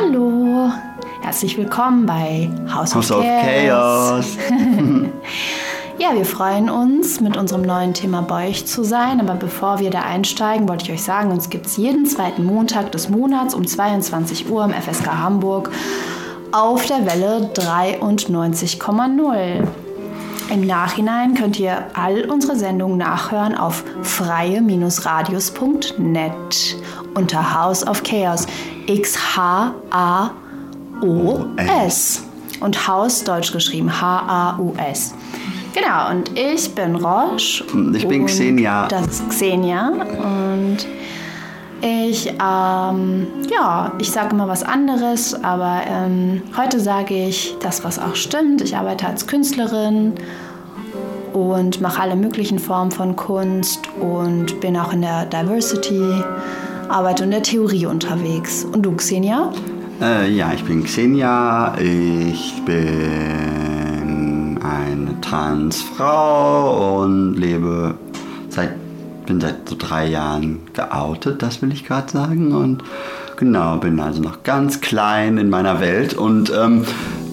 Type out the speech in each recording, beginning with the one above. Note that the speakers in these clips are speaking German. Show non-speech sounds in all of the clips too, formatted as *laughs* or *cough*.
Hallo, herzlich willkommen bei House, House of of Chaos. Chaos. *laughs* Ja, wir freuen uns, mit unserem neuen Thema bei euch zu sein. Aber bevor wir da einsteigen, wollte ich euch sagen, uns gibt es jeden zweiten Montag des Monats um 22 Uhr im FSK Hamburg auf der Welle 93,0. Im Nachhinein könnt ihr all unsere Sendungen nachhören auf freie-radius.net unter House of Chaos. X-H-A-O-S. Und Haus deutsch geschrieben H-A-U-S. Genau, und ich bin Roche. Und ich bin Xenia. Das ist Xenia. Und ich, ähm, ja, ich sage immer was anderes, aber ähm, heute sage ich das, was auch stimmt. Ich arbeite als Künstlerin und mache alle möglichen Formen von Kunst und bin auch in der Diversity, Arbeit und der Theorie unterwegs. Und du, Xenia? Äh, ja, ich bin Xenia. Ich bin eine Transfrau und lebe seit bin seit so drei Jahren geoutet, das will ich gerade sagen. Und genau, bin also noch ganz klein in meiner Welt und ähm,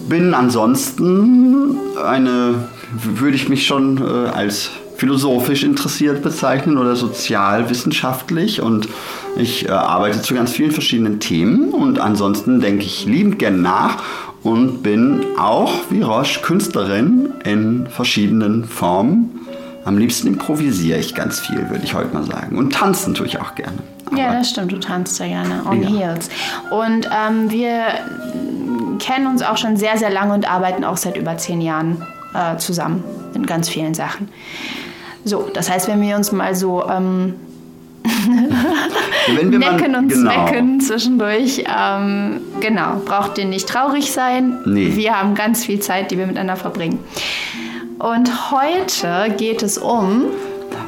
bin ansonsten eine, würde ich mich schon äh, als philosophisch interessiert bezeichnen oder sozialwissenschaftlich und ich äh, arbeite zu ganz vielen verschiedenen Themen und ansonsten denke ich liebend gern nach und bin auch wie Roche Künstlerin in verschiedenen Formen. Am liebsten improvisiere ich ganz viel, würde ich heute mal sagen. Und tanzen tue ich auch gerne. Ja, Aber- das stimmt, du tanzt sehr gerne. On Ja. Heels. Und ähm, wir kennen uns auch schon sehr, sehr lange und arbeiten auch seit über zehn Jahren äh, zusammen in ganz vielen Sachen. So, das heißt, wenn wir uns mal so ähm, *laughs* Wenn wir mal- necken und genau. zwecken zwischendurch, ähm, genau, braucht ihr nicht traurig sein. Nee. Wir haben ganz viel Zeit, die wir miteinander verbringen. Und heute geht es um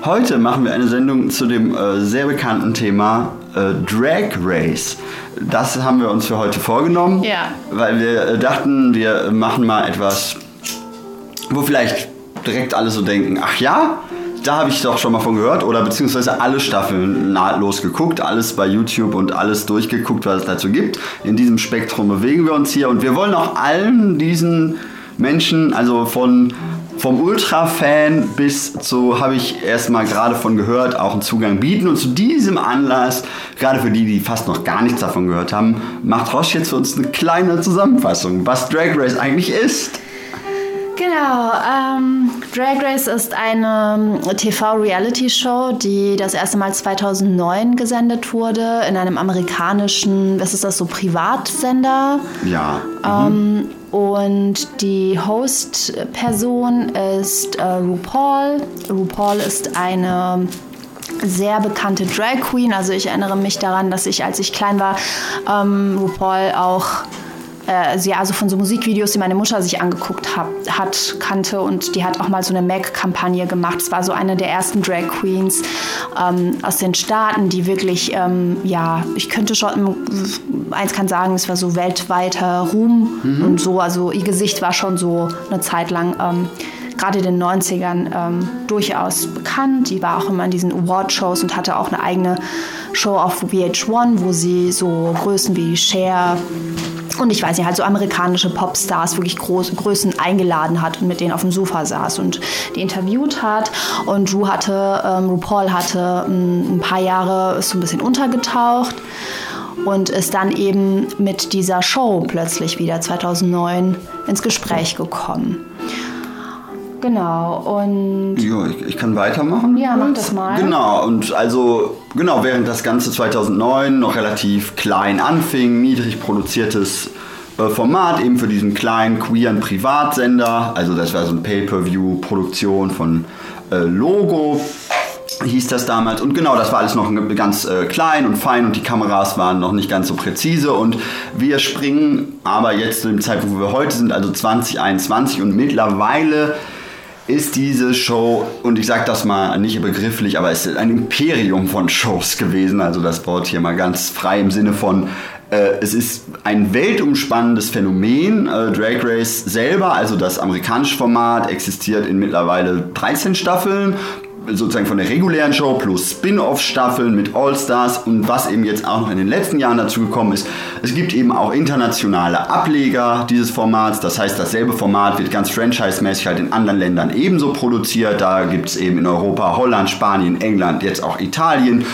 Heute machen wir eine Sendung zu dem äh, sehr bekannten Thema äh, Drag Race. Das haben wir uns für heute vorgenommen, Ja. weil wir äh, dachten, wir machen mal etwas, wo vielleicht direkt alle so denken, ach ja, da habe ich doch schon mal von gehört oder beziehungsweise alle Staffeln nahtlos geguckt, alles bei YouTube und alles durchgeguckt, was es dazu gibt. In diesem Spektrum bewegen wir uns hier und wir wollen auch allen diesen Menschen, also von vom Ultra-Fan bis zu, habe ich erstmal gerade von gehört, auch einen Zugang bieten. Und zu diesem Anlass, gerade für die, die fast noch gar nichts davon gehört haben, macht Roche jetzt für uns eine kleine Zusammenfassung, was Drag Race eigentlich ist. Genau, ähm, Drag Race ist eine TV-Reality-Show, die das erste Mal 2009 gesendet wurde in einem amerikanischen, was ist das so, Privatsender. Ja. Ähm, und die Host-Person ist äh, RuPaul. RuPaul ist eine sehr bekannte Drag Queen. Also ich erinnere mich daran, dass ich, als ich klein war, ähm, RuPaul auch äh, sie also von so Musikvideos, die meine Mutter sich angeguckt hab, hat, kannte und die hat auch mal so eine Mac-Kampagne gemacht. Es war so eine der ersten Drag Queens ähm, aus den Staaten, die wirklich, ähm, ja, ich könnte schon, eins kann sagen, es war so weltweiter Ruhm und so, also ihr Gesicht war schon so eine Zeit lang ähm, gerade in den 90ern ähm, durchaus bekannt. Die war auch immer in diesen Award-Shows und hatte auch eine eigene Show auf VH1, wo sie so Größen wie Cher und ich weiß nicht, halt so amerikanische Popstars, wirklich groß, Größen eingeladen hat und mit denen auf dem Sofa saß und die interviewt hat. Und Ru hatte, ähm, RuPaul hatte ähm, ein paar Jahre so ein bisschen untergetaucht und ist dann eben mit dieser Show plötzlich wieder 2009 ins Gespräch gekommen. Genau, und Ja, ich, ich kann weitermachen. Ja, mach das mal. Genau, und also, genau, während das Ganze 2009 noch relativ klein anfing, niedrig produziertes äh, Format, eben für diesen kleinen, queeren Privatsender, also das war so eine Pay-Per-View-Produktion von äh, Logo, hieß das damals. Und genau, das war alles noch ganz äh, klein und fein und die Kameras waren noch nicht ganz so präzise. Und wir springen aber jetzt zu dem Zeitpunkt, wo wir heute sind, also 2021 und mittlerweile ist diese Show, und ich sage das mal nicht begrifflich, aber es ist ein Imperium von Shows gewesen. Also das Wort hier mal ganz frei im Sinne von, äh, es ist ein weltumspannendes Phänomen. Äh, Drag Race selber, also das amerikanische Format, existiert in mittlerweile 13 Staffeln. Sozusagen von der regulären Show plus Spin-off-Staffeln mit All-Stars und was eben jetzt auch noch in den letzten Jahren dazu gekommen ist, es gibt eben auch internationale Ableger dieses Formats. Das heißt, dasselbe Format wird ganz franchise-mäßig halt in anderen Ländern ebenso produziert. Da gibt es eben in Europa Holland, Spanien, England, jetzt auch Italien.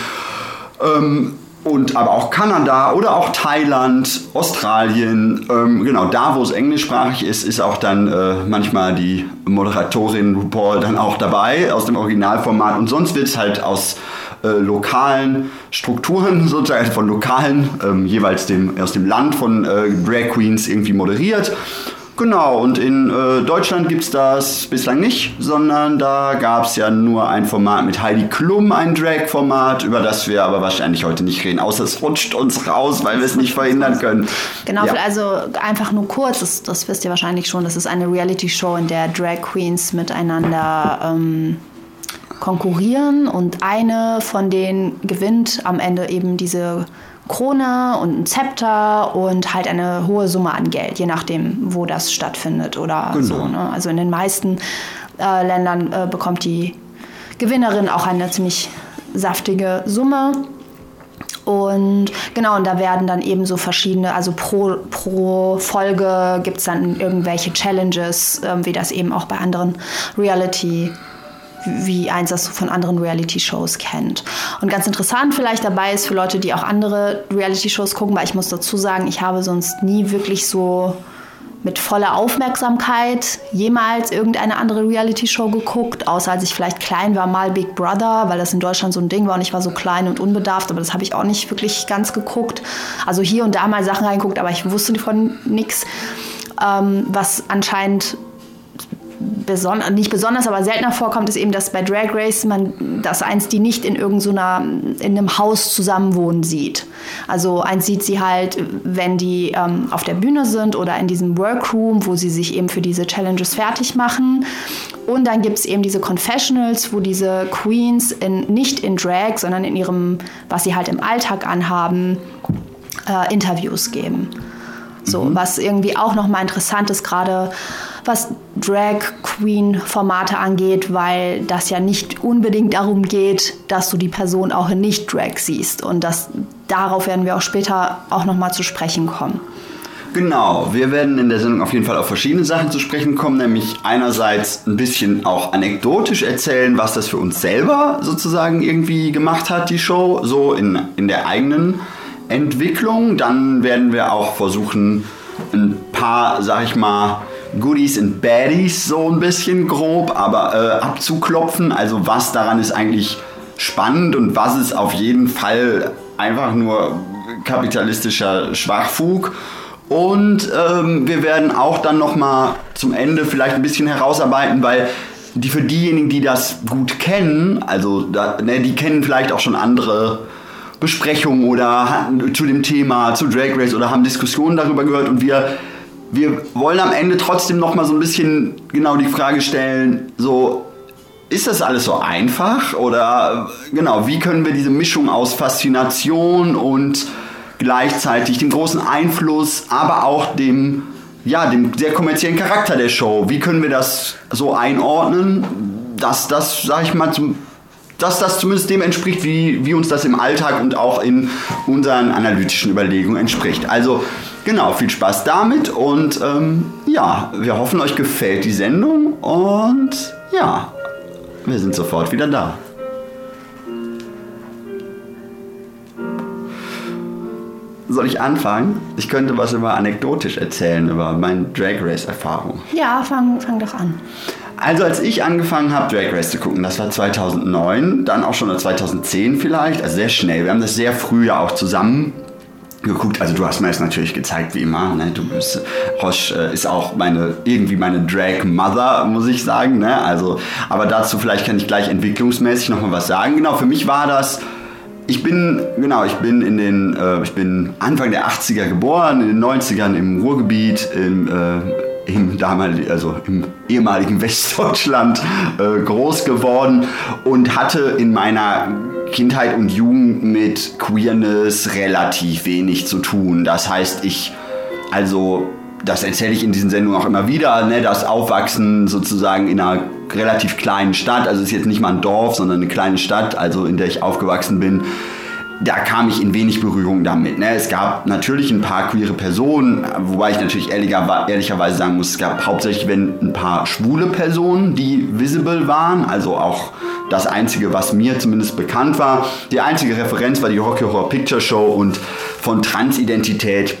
Ähm, und aber auch Kanada oder auch Thailand, Australien, ähm, genau da, wo es englischsprachig ist, ist auch dann äh, manchmal die Moderatorin RuPaul dann auch dabei aus dem Originalformat. Und sonst wird es halt aus äh, lokalen Strukturen *laughs* sozusagen von lokalen ähm, jeweils dem aus dem Land von äh, Drag Queens irgendwie moderiert Genau, und in äh, Deutschland gibt es das bislang nicht, sondern da gab es ja nur ein Format mit Heidi Klum, ein Drag-Format, über das wir aber wahrscheinlich heute nicht reden, außer es rutscht uns raus, weil wir es nicht verhindern können. Genau, ja. also einfach nur kurz, das, das, wisst ihr wahrscheinlich schon, das ist eine Reality-Show, in der Drag Queens miteinander ähm, konkurrieren und eine von denen gewinnt am Ende eben diese Krone und ein Zepter und halt eine hohe Summe an Geld, je nachdem, wo das stattfindet oder genau. so. Ne? Also in den meisten äh, Ländern äh, bekommt die Gewinnerin auch eine ziemlich saftige Summe. Und genau, und da werden dann eben so verschiedene, also pro, pro Folge gibt es dann irgendwelche Challenges, äh, wie das eben auch bei anderen Reality- wie eins das von anderen Reality-Shows kennt. Und ganz interessant vielleicht dabei ist für Leute, die auch andere Reality-Shows gucken, weil ich muss dazu sagen, ich habe sonst nie wirklich so mit voller Aufmerksamkeit jemals irgendeine andere Reality-Show geguckt, außer als ich vielleicht klein war, mal Big Brother, weil das in Deutschland so ein Ding war und ich war so klein und unbedarft, aber das habe ich auch nicht wirklich ganz geguckt. Also hier und da mal Sachen reingeguckt, aber ich wusste von nichts. Ähm, was anscheinend besonders, nicht besonders, aber seltener vorkommt, ist eben, dass bei Drag Race man das eins die nicht in irgendeiner, in einem Haus zusammenwohnen sieht. Also eins sieht sie halt, wenn die ähm, auf der Bühne sind oder in diesem Workroom, wo sie sich eben für diese Challenges fertig machen. Und dann gibt es eben diese Confessionals, wo diese Queens in, nicht in Drag, sondern in ihrem, was sie halt im Alltag anhaben, äh, Interviews geben. So, mhm. was irgendwie auch nochmal interessant ist, gerade was Drag Queen Formate angeht, weil das ja nicht unbedingt darum geht, dass du die Person auch in nicht Drag siehst und das darauf werden wir auch später auch noch mal zu sprechen kommen. Genau, wir werden in der Sendung auf jeden Fall auf verschiedene Sachen zu sprechen kommen, nämlich einerseits ein bisschen auch anekdotisch erzählen, was das für uns selber sozusagen irgendwie gemacht hat, die Show, so in, in der eigenen Entwicklung. Dann werden wir auch versuchen, ein paar, sag ich mal, Goodies und Baddies so ein bisschen grob, aber äh, abzuklopfen. Also was daran ist eigentlich spannend und was ist auf jeden Fall einfach nur kapitalistischer Schwachfug. Und ähm, wir werden auch dann nochmal zum Ende vielleicht ein bisschen herausarbeiten, weil die für diejenigen, die das gut kennen, also da, ne, die kennen vielleicht auch schon andere Besprechungen oder hatten zu dem Thema, zu Drag Race oder haben Diskussionen darüber gehört und wir wir wollen am Ende trotzdem noch mal so ein bisschen genau die Frage stellen, so ist das alles so einfach oder genau, wie können wir diese Mischung aus Faszination und gleichzeitig dem großen Einfluss, aber auch dem ja, dem sehr kommerziellen Charakter der Show, wie können wir das so einordnen, dass das, sag ich mal, zum dass das zumindest dem entspricht, wie, wie uns das im Alltag und auch in unseren analytischen Überlegungen entspricht. Also genau, viel Spaß damit und ähm, ja, wir hoffen, euch gefällt die Sendung und ja, wir sind sofort wieder da. Soll ich anfangen? Ich könnte was über anekdotisch erzählen, über meine Drag Race-Erfahrung. Ja, fang, fang doch an. Also als ich angefangen habe, Drag Race zu gucken, das war 2009, dann auch schon 2010 vielleicht, also sehr schnell. Wir haben das sehr früh ja auch zusammen geguckt. Also du hast mir das natürlich gezeigt, wie immer. Ne? Du bist, Roche äh, ist auch meine, irgendwie meine Drag-Mother, muss ich sagen. Ne? Also, aber dazu vielleicht kann ich gleich entwicklungsmäßig nochmal was sagen. Genau, für mich war das... Ich bin, genau, ich bin in den, äh, ich bin Anfang der 80er geboren, in den 90ern im Ruhrgebiet, im, äh, im, damaligen, also im ehemaligen *laughs* Westdeutschland äh, groß geworden und hatte in meiner Kindheit und Jugend mit Queerness relativ wenig zu tun. Das heißt, ich, also, das erzähle ich in diesen Sendungen auch immer wieder, ne, das Aufwachsen sozusagen in einer relativ kleinen Stadt, also es ist jetzt nicht mal ein Dorf, sondern eine kleine Stadt, also in der ich aufgewachsen bin, da kam ich in wenig Berührung damit. Ne? Es gab natürlich ein paar queere Personen, wobei ich natürlich ehrlicher, ehrlicherweise sagen muss, es gab hauptsächlich wenn, ein paar schwule Personen, die visible waren. Also auch das Einzige, was mir zumindest bekannt war. Die einzige Referenz war die Rocky Horror Picture Show und von Transidentität.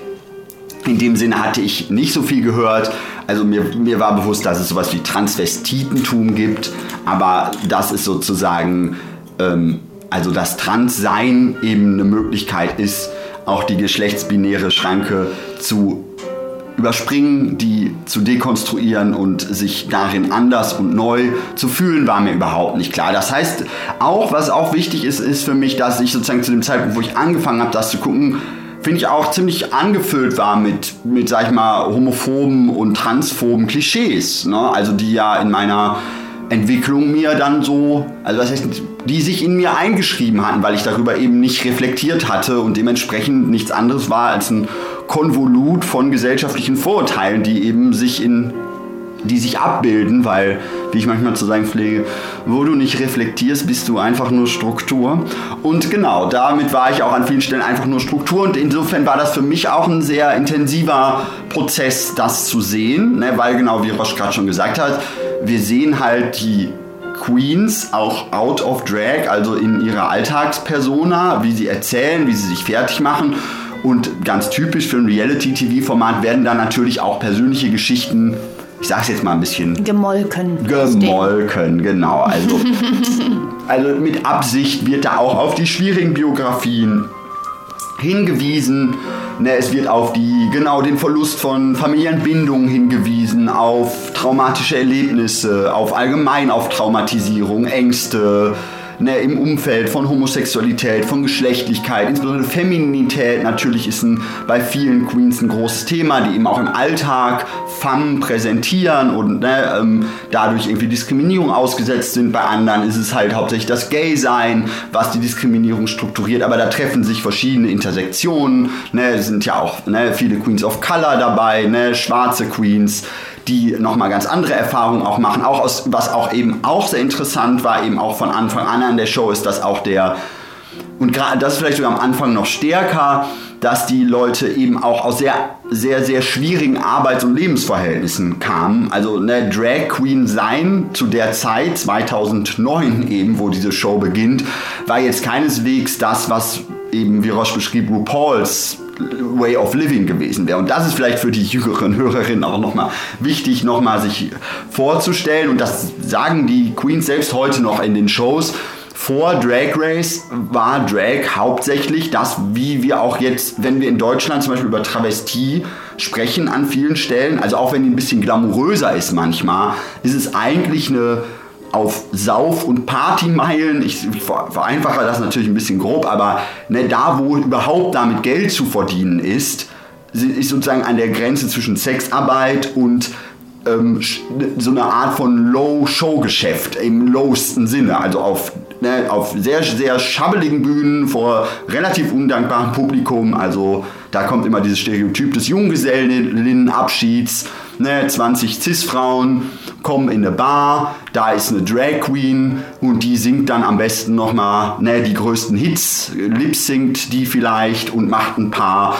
In dem Sinne hatte ich nicht so viel gehört. Also mir, mir war bewusst, dass es sowas wie Transvestitentum gibt, aber das ist sozusagen... Ähm, also das Transsein eben eine Möglichkeit ist, auch die geschlechtsbinäre Schranke zu überspringen, die zu dekonstruieren und sich darin anders und neu zu fühlen, war mir überhaupt nicht klar. Das heißt, auch was auch wichtig ist, ist für mich, dass ich sozusagen zu dem Zeitpunkt, wo ich angefangen habe, das zu gucken, finde ich auch ziemlich angefüllt war mit, mit, sag ich mal, homophoben und transphoben Klischees. Ne? Also die ja in meiner Entwicklung mir dann so, also was heißt, die sich in mir eingeschrieben hatten, weil ich darüber eben nicht reflektiert hatte und dementsprechend nichts anderes war als ein Konvolut von gesellschaftlichen Vorurteilen, die eben sich in die sich abbilden, weil, wie ich manchmal zu sagen pflege, wo du nicht reflektierst, bist du einfach nur Struktur. Und genau, damit war ich auch an vielen Stellen einfach nur Struktur und insofern war das für mich auch ein sehr intensiver Prozess, das zu sehen, ne? weil genau wie Roche gerade schon gesagt hat, wir sehen halt die Queens auch out of drag, also in ihrer Alltagspersona, wie sie erzählen, wie sie sich fertig machen. Und ganz typisch für ein Reality-TV-Format werden da natürlich auch persönliche Geschichten, ich sag's jetzt mal ein bisschen. Gemolken. Gemolken, genau. Also, *laughs* also mit Absicht wird da auch auf die schwierigen Biografien hingewiesen. Ne, es wird auf die, genau den Verlust von Familienbindungen hingewiesen, auf traumatische Erlebnisse, auf allgemein auf Traumatisierung, Ängste, ne, im Umfeld von Homosexualität, von Geschlechtlichkeit, insbesondere Femininität natürlich ist ein, bei vielen Queens ein großes Thema, die eben auch im Alltag Femme präsentieren und ne, ähm, dadurch irgendwie Diskriminierung ausgesetzt sind. Bei anderen ist es halt hauptsächlich das Gay-Sein, was die Diskriminierung strukturiert, aber da treffen sich verschiedene Intersektionen. Ne, sind ja auch ne, viele Queens of Color dabei, ne, schwarze Queens die nochmal ganz andere Erfahrungen auch machen. Auch aus, was auch eben auch sehr interessant war, eben auch von Anfang an an der Show, ist, dass auch der, und gerade das vielleicht sogar am Anfang noch stärker, dass die Leute eben auch aus sehr, sehr, sehr schwierigen Arbeits- und Lebensverhältnissen kamen. Also ne, Drag Queen sein zu der Zeit, 2009 eben, wo diese Show beginnt, war jetzt keineswegs das, was eben, wie Roche beschrieb, RuPaul's Way of Living gewesen wäre. Und das ist vielleicht für die jüngeren Hörerinnen auch nochmal wichtig, nochmal sich vorzustellen. Und das sagen die Queens selbst heute noch in den Shows. Vor Drag Race war Drag hauptsächlich das, wie wir auch jetzt, wenn wir in Deutschland zum Beispiel über Travestie sprechen an vielen Stellen, also auch wenn die ein bisschen glamouröser ist manchmal, ist es eigentlich eine auf Sauf- und Partymeilen, ich vereinfache das natürlich ein bisschen grob, aber ne, da, wo überhaupt damit Geld zu verdienen ist, ist sozusagen an der Grenze zwischen Sexarbeit und ähm, so eine Art von Low-Show-Geschäft im lowsten Sinne, also auf, ne, auf sehr, sehr schabbeligen Bühnen vor relativ undankbarem Publikum, also da kommt immer dieses Stereotyp des Junggesellinnenabschieds, ne, 20 Cis-Frauen kommen in eine Bar, da ist eine Drag Queen und die singt dann am besten nochmal ne, die größten Hits, lip-singt die vielleicht und macht ein paar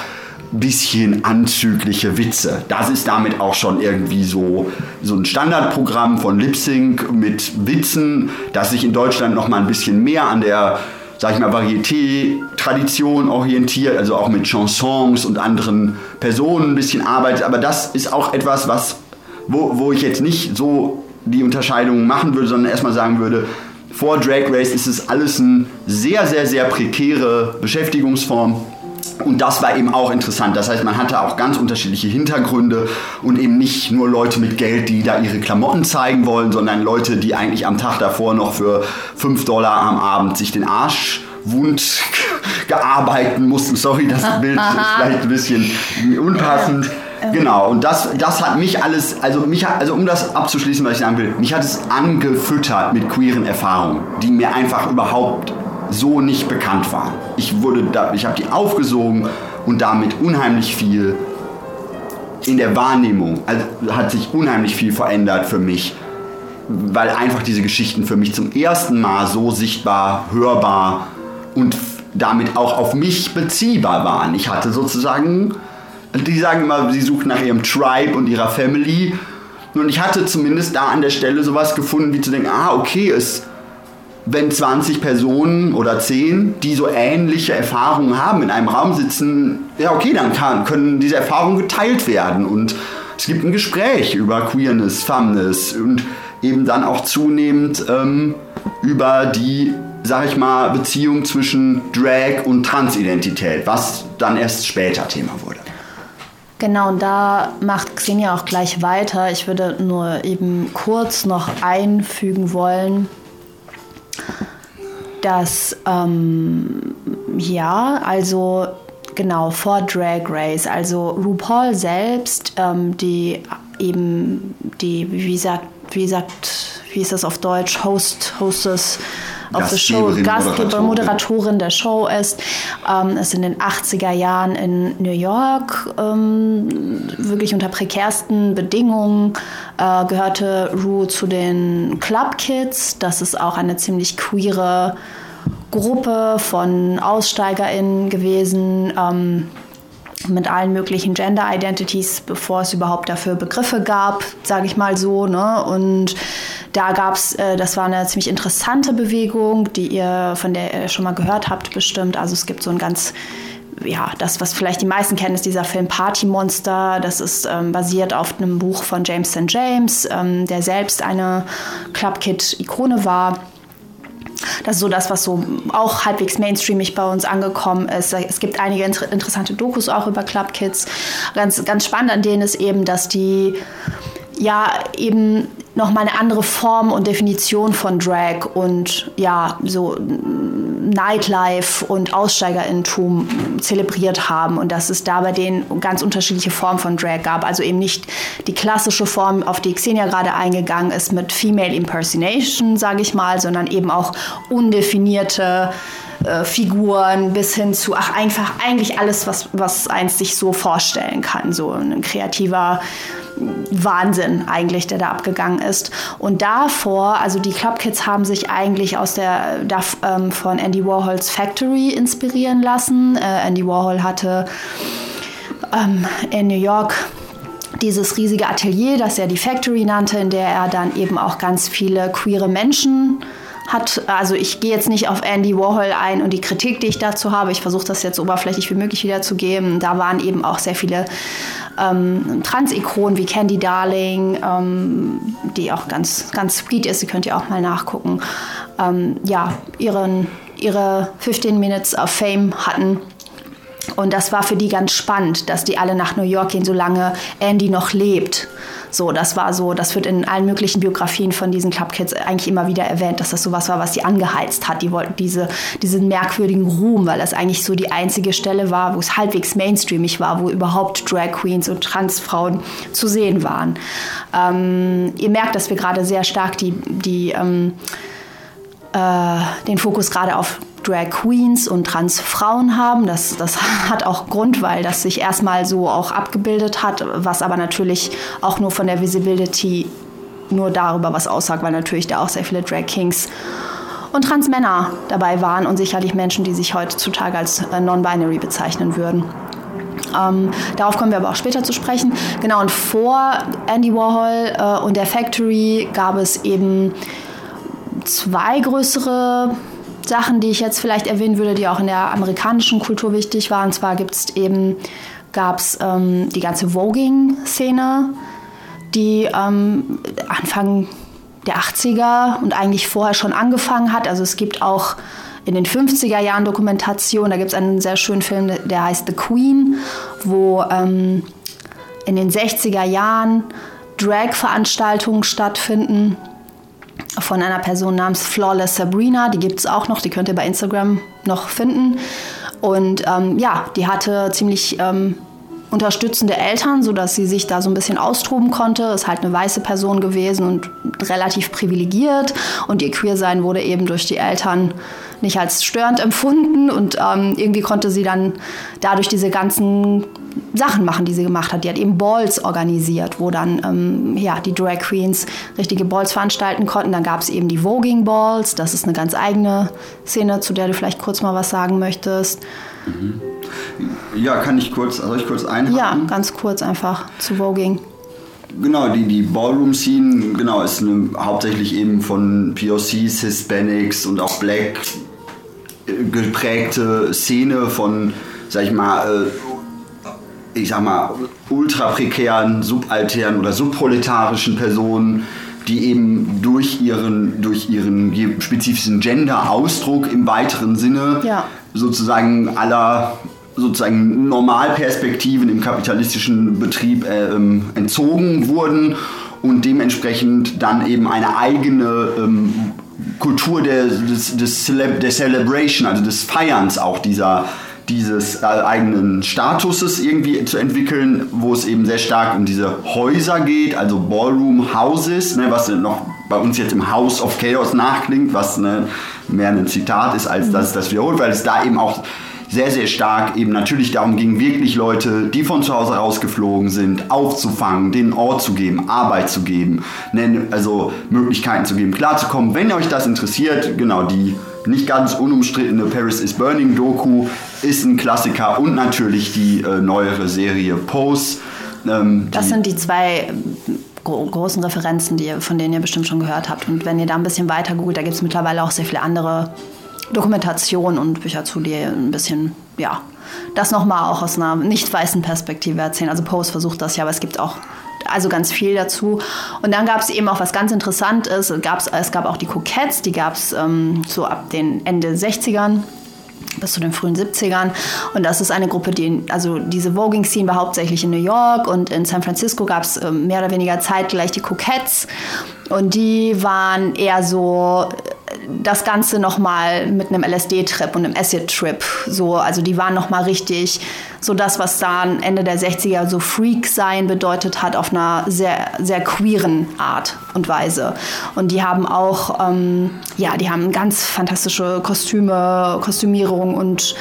bisschen anzügliche Witze. Das ist damit auch schon irgendwie so, so ein Standardprogramm von Lip Sync mit Witzen, das sich in Deutschland noch mal ein bisschen mehr an der sag ich mal, Varieté-Tradition orientiert, also auch mit Chansons und anderen Personen ein bisschen arbeitet. Aber das ist auch etwas, was wo, wo ich jetzt nicht so die Unterscheidung machen würde, sondern erstmal sagen würde, vor Drag Race ist es alles eine sehr, sehr, sehr prekäre Beschäftigungsform. Und das war eben auch interessant. Das heißt, man hatte auch ganz unterschiedliche Hintergründe und eben nicht nur Leute mit Geld, die da ihre Klamotten zeigen wollen, sondern Leute, die eigentlich am Tag davor noch für 5 Dollar am Abend sich den Arsch wund *laughs* gearbeitet mussten. Sorry, das *laughs* Bild ist vielleicht ein bisschen unpassend. Genau, und das, das hat mich alles, also mich also um das abzuschließen, was ich sagen will, mich hat es angefüttert mit queeren Erfahrungen, die mir einfach überhaupt so nicht bekannt waren. Ich ich habe die aufgesogen und damit unheimlich viel in der Wahrnehmung, also hat sich unheimlich viel verändert für mich weil einfach diese Geschichten für mich zum ersten Mal so sichtbar, hörbar und damit auch auf mich beziehbar waren. Ich hatte sozusagen, die sagen immer, sie suchen nach ihrem Tribe und ihrer Family. Und ich hatte zumindest da an der Stelle sowas gefunden, wie zu denken, ah, okay, es, wenn 20 Personen oder 10, die so ähnliche Erfahrungen haben, in einem Raum sitzen, ja, okay, dann kann, können diese Erfahrungen geteilt werden. Und es gibt ein Gespräch über Queerness, Femness und eben dann auch zunehmend ähm, über die, sag ich mal, Beziehung zwischen Drag und Transidentität, was dann erst später Thema wurde. Genau, und da macht Xenia auch gleich weiter. Ich würde nur eben kurz noch einfügen wollen, dass ähm, ja, also genau vor Drag Race, also RuPaul selbst, ähm, die eben die, wie sagt, wie sagt, wie ist das auf Deutsch, Host, Hostess of the Show, Gastgeber, Moderatorin der Show ist, ähm, ist in den 80er Jahren in New York ähm, wirklich unter prekärsten Bedingungen äh, gehörte Ru zu den Club Kids. Das ist auch eine ziemlich queere Gruppe von AussteigerInnen gewesen. Ähm, mit allen möglichen Gender Identities, bevor es überhaupt dafür Begriffe gab, sage ich mal so. Ne? Und da gab es, äh, das war eine ziemlich interessante Bewegung, die ihr, von der ihr schon mal gehört habt bestimmt. Also es gibt so ein ganz ja, das, was vielleicht die meisten kennen, ist dieser Film Party Monster. Das ist ähm, basiert auf einem Buch von James St. James, ähm, der selbst eine Club Kid-Ikone war. Das ist so das, was so auch halbwegs mainstreamig bei uns angekommen ist. Es gibt einige inter interessante Dokus auch über Club Kids. Ganz, ganz spannend an denen ist eben, dass die ja eben nochmal eine andere Form und Definition von Drag und ja, so Nightlife und Aussteigerintum zelebriert haben und dass es da bei denen ganz unterschiedliche Formen von Drag gab. Also eben nicht die klassische Form, auf die Xenia gerade eingegangen ist, mit Female Impersonation, sage ich mal, sondern eben auch undefinierte äh, Figuren bis hin zu, ach, einfach eigentlich alles, was, was eins sich so vorstellen kann. So ein kreativer Wahnsinn eigentlich, der da abgegangen ist. Und davor, also die Club Kids haben sich eigentlich aus der da, ähm, von Andy Warhols Factory inspirieren lassen. Äh, Andy Warhol hatte ähm, in New York dieses riesige Atelier, das er die Factory nannte, in der er dann eben auch ganz viele queere Menschen hat, also ich gehe jetzt nicht auf Andy Warhol ein und die Kritik, die ich dazu habe, ich versuche das jetzt oberflächlich wie möglich wiederzugeben. Da waren eben auch sehr viele ähm, Trans-Ikonen wie Candy Darling, ähm, die auch ganz, ganz sweet ist, die könnt ihr auch mal nachgucken, ähm, ja, ihren, ihre 15 Minutes of Fame hatten. Und das war für die ganz spannend, dass die alle nach New York gehen, solange Andy noch lebt. So, das war so, das wird in allen möglichen Biografien von diesen Club Kids eigentlich immer wieder erwähnt, dass das sowas war, was die angeheizt hat. Die wollten diese, diesen merkwürdigen Ruhm, weil das eigentlich so die einzige Stelle war, wo es halbwegs mainstreamig war, wo überhaupt Drag Queens und Transfrauen zu sehen waren. Ähm, ihr merkt, dass wir gerade sehr stark die, die ähm, äh, den Fokus gerade auf Drag Queens und Transfrauen haben. Das, das *laughs* hat auch Grund, weil das sich erstmal so auch abgebildet hat, was aber natürlich auch nur von der Visibility nur darüber was aussagt, weil natürlich da auch sehr viele Drag Kings und Transmänner dabei waren und sicherlich Menschen, die sich heutzutage als äh, non-binary bezeichnen würden. Ähm, darauf kommen wir aber auch später zu sprechen. Genau, und vor Andy Warhol äh, und der Factory gab es eben zwei größere Sachen, die ich jetzt vielleicht erwähnen würde, die auch in der amerikanischen Kultur wichtig waren. Und zwar gibt es eben, gab es ähm, die ganze Voging-Szene, die ähm, Anfang der 80er und eigentlich vorher schon angefangen hat. Also es gibt auch in den 50er Jahren Dokumentation, da gibt es einen sehr schönen Film, der heißt The Queen, wo ähm, in den 60er Jahren Drag-Veranstaltungen stattfinden von einer Person namens Flawless Sabrina. Die gibt es auch noch, die könnt ihr bei Instagram noch finden. Und ähm, ja, die hatte ziemlich ähm, unterstützende Eltern, sodass sie sich da so ein bisschen austoben konnte. Ist halt eine weiße Person gewesen und relativ privilegiert. Und ihr Queersein wurde eben durch die Eltern nicht als störend empfunden. Und ähm, irgendwie konnte sie dann dadurch diese ganzen Sachen machen, die sie gemacht hat. Die hat eben Balls organisiert, wo dann ähm, ja, die Drag Queens richtige Balls veranstalten konnten. Dann gab es eben die Voging Balls. Das ist eine ganz eigene Szene, zu der du vielleicht kurz mal was sagen möchtest. Mhm. Ja, kann ich kurz, soll ich kurz einhaken? Ja, ganz kurz einfach zu Voging. Genau, die, die Ballroom-Scene genau, ist eine, hauptsächlich eben von POCs, Hispanics und auch Black äh, geprägte Szene von, sag ich mal, äh, ich sag mal, ultra prekären, subalternen oder subproletarischen Personen, die eben durch ihren, durch ihren spezifischen Gender-Ausdruck im weiteren Sinne ja. sozusagen aller sozusagen Normalperspektiven im kapitalistischen Betrieb äh, ähm, entzogen wurden und dementsprechend dann eben eine eigene ähm, Kultur der, des, des der Celebration, also des Feierns auch dieser dieses äh, eigenen Statuses irgendwie zu entwickeln, wo es eben sehr stark um diese Häuser geht, also Ballroom Houses, ne, was noch bei uns jetzt im House of Chaos nachklingt, was ne, mehr ein Zitat ist, als dass das wiederholt, weil es da eben auch sehr, sehr stark eben natürlich darum ging, wirklich Leute, die von zu Hause rausgeflogen sind, aufzufangen, den Ort zu geben, Arbeit zu geben, also Möglichkeiten zu geben, klarzukommen. Wenn euch das interessiert, genau, die nicht ganz unumstrittene Paris is Burning Doku ist ein Klassiker und natürlich die äh, neuere Serie Pose. Ähm, das sind die zwei großen Referenzen, die von denen ihr bestimmt schon gehört habt. Und wenn ihr da ein bisschen weiter googelt, da gibt es mittlerweile auch sehr viele andere Dokumentation und Bücher zu, die ein bisschen, ja, das nochmal auch aus einer nicht weißen Perspektive erzählen. Also Post versucht das ja, aber es gibt auch also ganz viel dazu. Und dann gab es eben auch was ganz Interessantes. Gab's, es gab auch die Coquettes, die gab es ähm, so ab den Ende 60ern bis zu den frühen 70ern. Und das ist eine Gruppe, die, also diese Voging-Scene war hauptsächlich in New York und in San Francisco gab es äh, mehr oder weniger zeitgleich die Coquettes. Und die waren eher so das Ganze nochmal mit einem LSD-Trip und einem Acid-Trip. So, also die waren nochmal richtig so das, was dann Ende der 60er so Freak-Sein bedeutet hat, auf einer sehr, sehr queeren Art und Weise. Und die haben auch, ähm, ja, die haben ganz fantastische Kostüme, Kostümierung und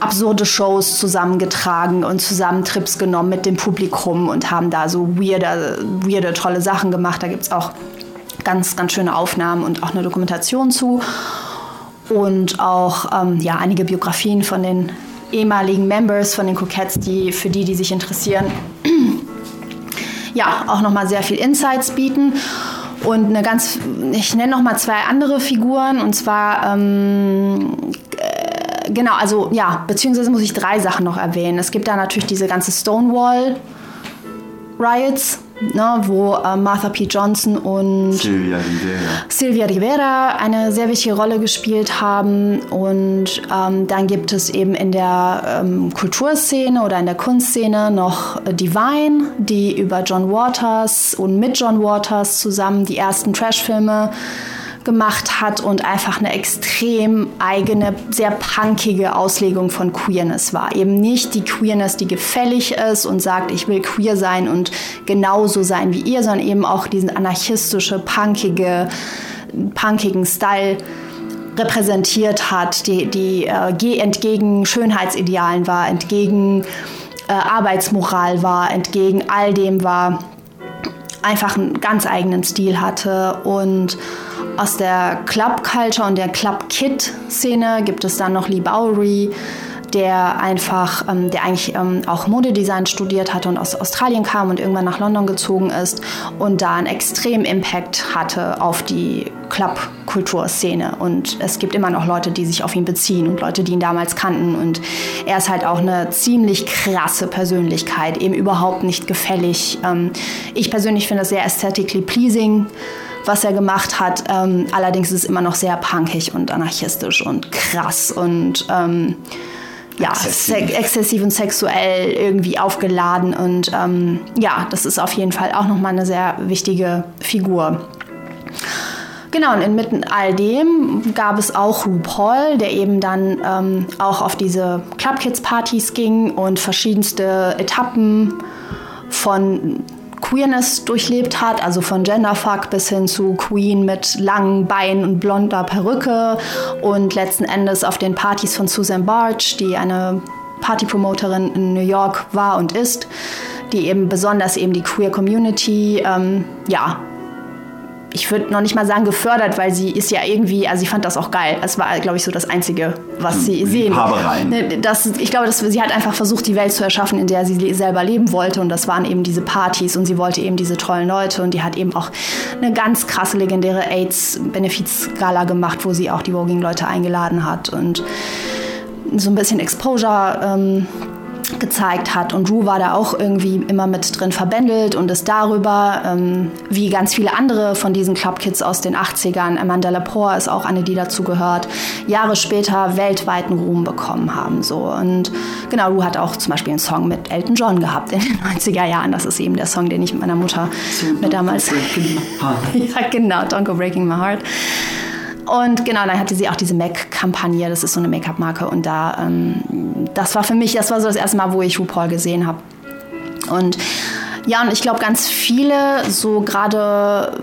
absurde Shows zusammengetragen und zusammen Trips genommen mit dem Publikum und haben da so weirde, weirde tolle Sachen gemacht. Da gibt es auch ganz, ganz schöne Aufnahmen und auch eine Dokumentation zu. Und auch ähm, ja, einige Biografien von den ehemaligen Members von den Coquettes, die, für die, die sich interessieren, *clears throat* ja, auch nochmal sehr viel Insights bieten. Und eine ganz, ich nenne nochmal zwei andere Figuren, und zwar, ähm, äh, genau, also ja, beziehungsweise muss ich drei Sachen noch erwähnen. Es gibt da natürlich diese ganze Stonewall Riots, ne, wo äh, Martha P. Johnson und Sylvia Rivera. Sylvia Rivera eine sehr wichtige Rolle gespielt haben. Und ähm, dann gibt es eben in der ähm, Kulturszene oder in der Kunstszene noch Divine, die über John Waters und mit John Waters zusammen die ersten Trashfilme gemacht hat und einfach eine extrem eigene, sehr punkige Auslegung von Queerness war. Eben nicht die Queerness, die gefällig ist und sagt, ich will queer sein und genauso sein wie ihr, sondern eben auch diesen anarchistische, punkige, punkigen Style repräsentiert hat, die, die äh, entgegen Schönheitsidealen war, entgegen äh, Arbeitsmoral war, entgegen all dem war, einfach einen ganz eigenen Stil hatte und aus der Club Culture und der Club Kid Szene gibt es dann noch Lee Bowery, der einfach, ähm, der eigentlich ähm, auch Modedesign studiert hatte und aus Australien kam und irgendwann nach London gezogen ist und da einen extremen Impact hatte auf die Club-Kulturszene. Und es gibt immer noch Leute, die sich auf ihn beziehen und Leute, die ihn damals kannten. Und er ist halt auch eine ziemlich krasse Persönlichkeit, eben überhaupt nicht gefällig. Ähm, ich persönlich finde das sehr aesthetically pleasing was er gemacht hat. Ähm, allerdings ist es immer noch sehr punkig und anarchistisch und krass und ähm, ja, exzessiv. exzessiv. und sexuell irgendwie aufgeladen. Und ähm, ja, das ist auf jeden Fall auch nochmal eine sehr wichtige Figur. Genau, und inmitten all dem gab es auch RuPaul, der eben dann ähm, auch auf diese Club Kids Partys ging und verschiedenste Etappen von Queerness durchlebt hat, also von Genderfuck bis hin zu Queen mit langen Beinen und blonder Perücke und letzten Endes auf den Partys von Susan Barge, die eine Partypromoterin in New York war und ist, die eben besonders eben die Queer Community ähm, ja, ich würde noch nicht mal sagen gefördert, weil sie ist ja irgendwie, also sie fand das auch geil. Es war, glaube ich, so das Einzige, was sie sehen. Ne, das, ich glaube, dass sie hat einfach versucht, die Welt zu erschaffen, in der sie selber leben wollte. Und das waren eben diese Partys und sie wollte eben diese tollen Leute. Und die hat eben auch eine ganz krasse, legendäre AIDS-Benefizgala gemacht, wo sie auch die Voging-Leute eingeladen hat und so ein bisschen Exposure. Ähm, gezeigt hat. Und Ru war da auch irgendwie immer mit drin verbändelt und ist darüber, ähm, wie ganz viele andere von diesen Clubkids aus den 80ern, Amanda Lepore ist auch eine, die dazu gehört, Jahre später weltweiten Ruhm bekommen haben. So. Und genau, Ru hat auch zum Beispiel einen Song mit Elton John gehabt in den *laughs* 90er Jahren. Das ist eben der Song, den ich mit meiner Mutter mit damals... *laughs* ja, genau, Don't Go Breaking My Heart. Und genau, dann hatte sie auch diese MAC-Kampagne, das ist so eine Make-up-Marke. Und da, ähm, das war für mich, das war so das erste Mal, wo ich RuPaul gesehen habe. Und ja, und ich glaube, ganz viele, so gerade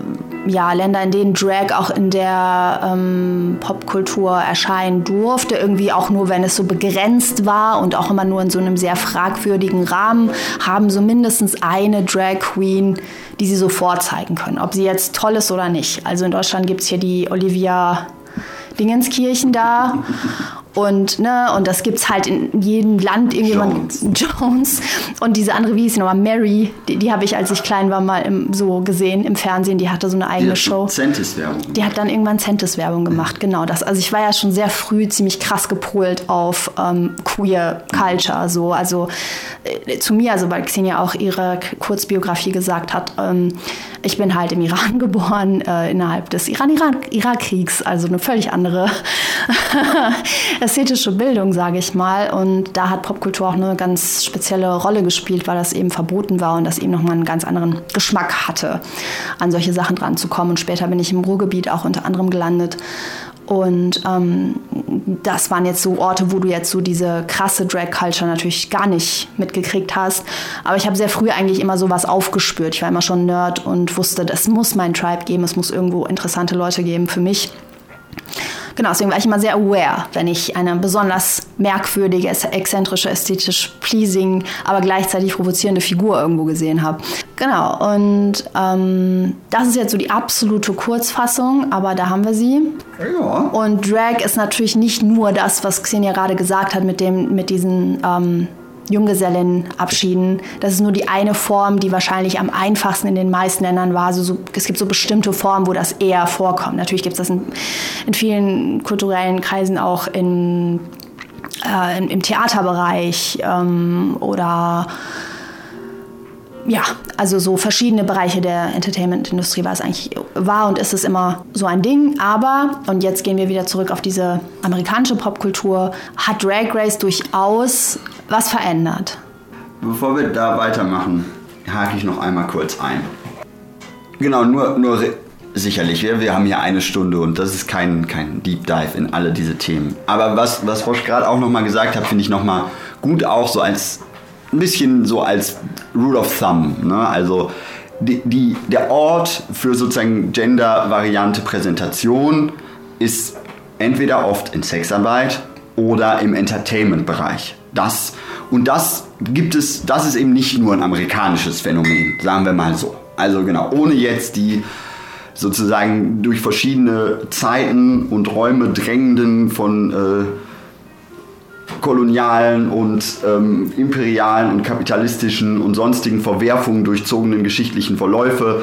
ja, Länder, in denen Drag auch in der ähm, Popkultur erscheinen durfte, irgendwie auch nur, wenn es so begrenzt war und auch immer nur in so einem sehr fragwürdigen Rahmen, haben so mindestens eine Drag Queen, die sie so vorzeigen können, ob sie jetzt toll ist oder nicht. Also in Deutschland gibt es hier die Olivia Dingenskirchen da und, ne, und das gibt es halt in jedem Land irgendjemand. Jones. *laughs* Jones. Und diese andere, wie hieß sie nochmal? Mary, die, die habe ich, als ich klein war, mal im, so gesehen im Fernsehen. Die hatte so eine eigene die Show. Centis-Werbung. Die hat dann irgendwann Centis-Werbung gemacht, genau das. Also ich war ja schon sehr früh ziemlich krass gepolt auf ähm, Queer Culture. So. Also äh, zu mir, also weil Xenia auch ihre Kurzbiografie gesagt hat, ähm, ich bin halt im Iran *laughs* geboren, äh, innerhalb des Iran-Irak-Kriegs, also eine völlig andere *laughs* ästhetische Bildung, sage ich mal. Und da hat Popkultur auch eine ganz spezielle Rolle gespielt, weil das eben verboten war und das eben nochmal einen ganz anderen Geschmack hatte, an solche Sachen dran zu kommen. Und später bin ich im Ruhrgebiet auch unter anderem gelandet. Und ähm, das waren jetzt so Orte, wo du jetzt so diese krasse Drag-Culture natürlich gar nicht mitgekriegt hast. Aber ich habe sehr früh eigentlich immer sowas aufgespürt. Ich war immer schon Nerd und wusste, es muss mein Tribe geben, es muss irgendwo interessante Leute geben für mich. Genau, deswegen war ich immer sehr aware, wenn ich eine besonders merkwürdige, exzentrische, ästhetisch pleasing, aber gleichzeitig provozierende Figur irgendwo gesehen habe. Genau, und ähm, das ist jetzt so die absolute Kurzfassung, aber da haben wir sie. Ja. Und Drag ist natürlich nicht nur das, was Xenia gerade gesagt hat mit, dem, mit diesen ähm, Junggesellenabschieden. Das ist nur die eine Form, die wahrscheinlich am einfachsten in den meisten Ländern war. Also so, es gibt so bestimmte Formen, wo das eher vorkommt. Natürlich gibt es das in, in, vielen kulturellen Kreisen auch in, äh, im, im, Theaterbereich ähm, oder ja, also so verschiedene Bereiche der Entertainment-Industrie war es eigentlich, war und ist es immer so ein Ding. Aber, und jetzt gehen wir wieder zurück auf diese amerikanische Popkultur, hat Drag Race durchaus was verändert. Bevor wir da weitermachen, hake ich noch einmal kurz ein. Genau, nur, nur sicherlich, wir, wir haben hier eine Stunde und das ist kein, kein Deep Dive in alle diese Themen. Aber was, was Roche gerade auch nochmal gesagt hat, finde ich nochmal gut auch so als ein bisschen so als Rule of Thumb. Ne? Also die, die, der Ort für sozusagen Gender-Variante Präsentation ist entweder oft in Sexarbeit oder im Entertainment-Bereich. Das, und das gibt es, das ist eben nicht nur ein amerikanisches Phänomen, sagen wir mal so. Also genau, ohne jetzt die sozusagen durch verschiedene Zeiten und Räume drängenden von äh, kolonialen und ähm, imperialen und kapitalistischen und sonstigen Verwerfungen durchzogenen geschichtlichen Verläufe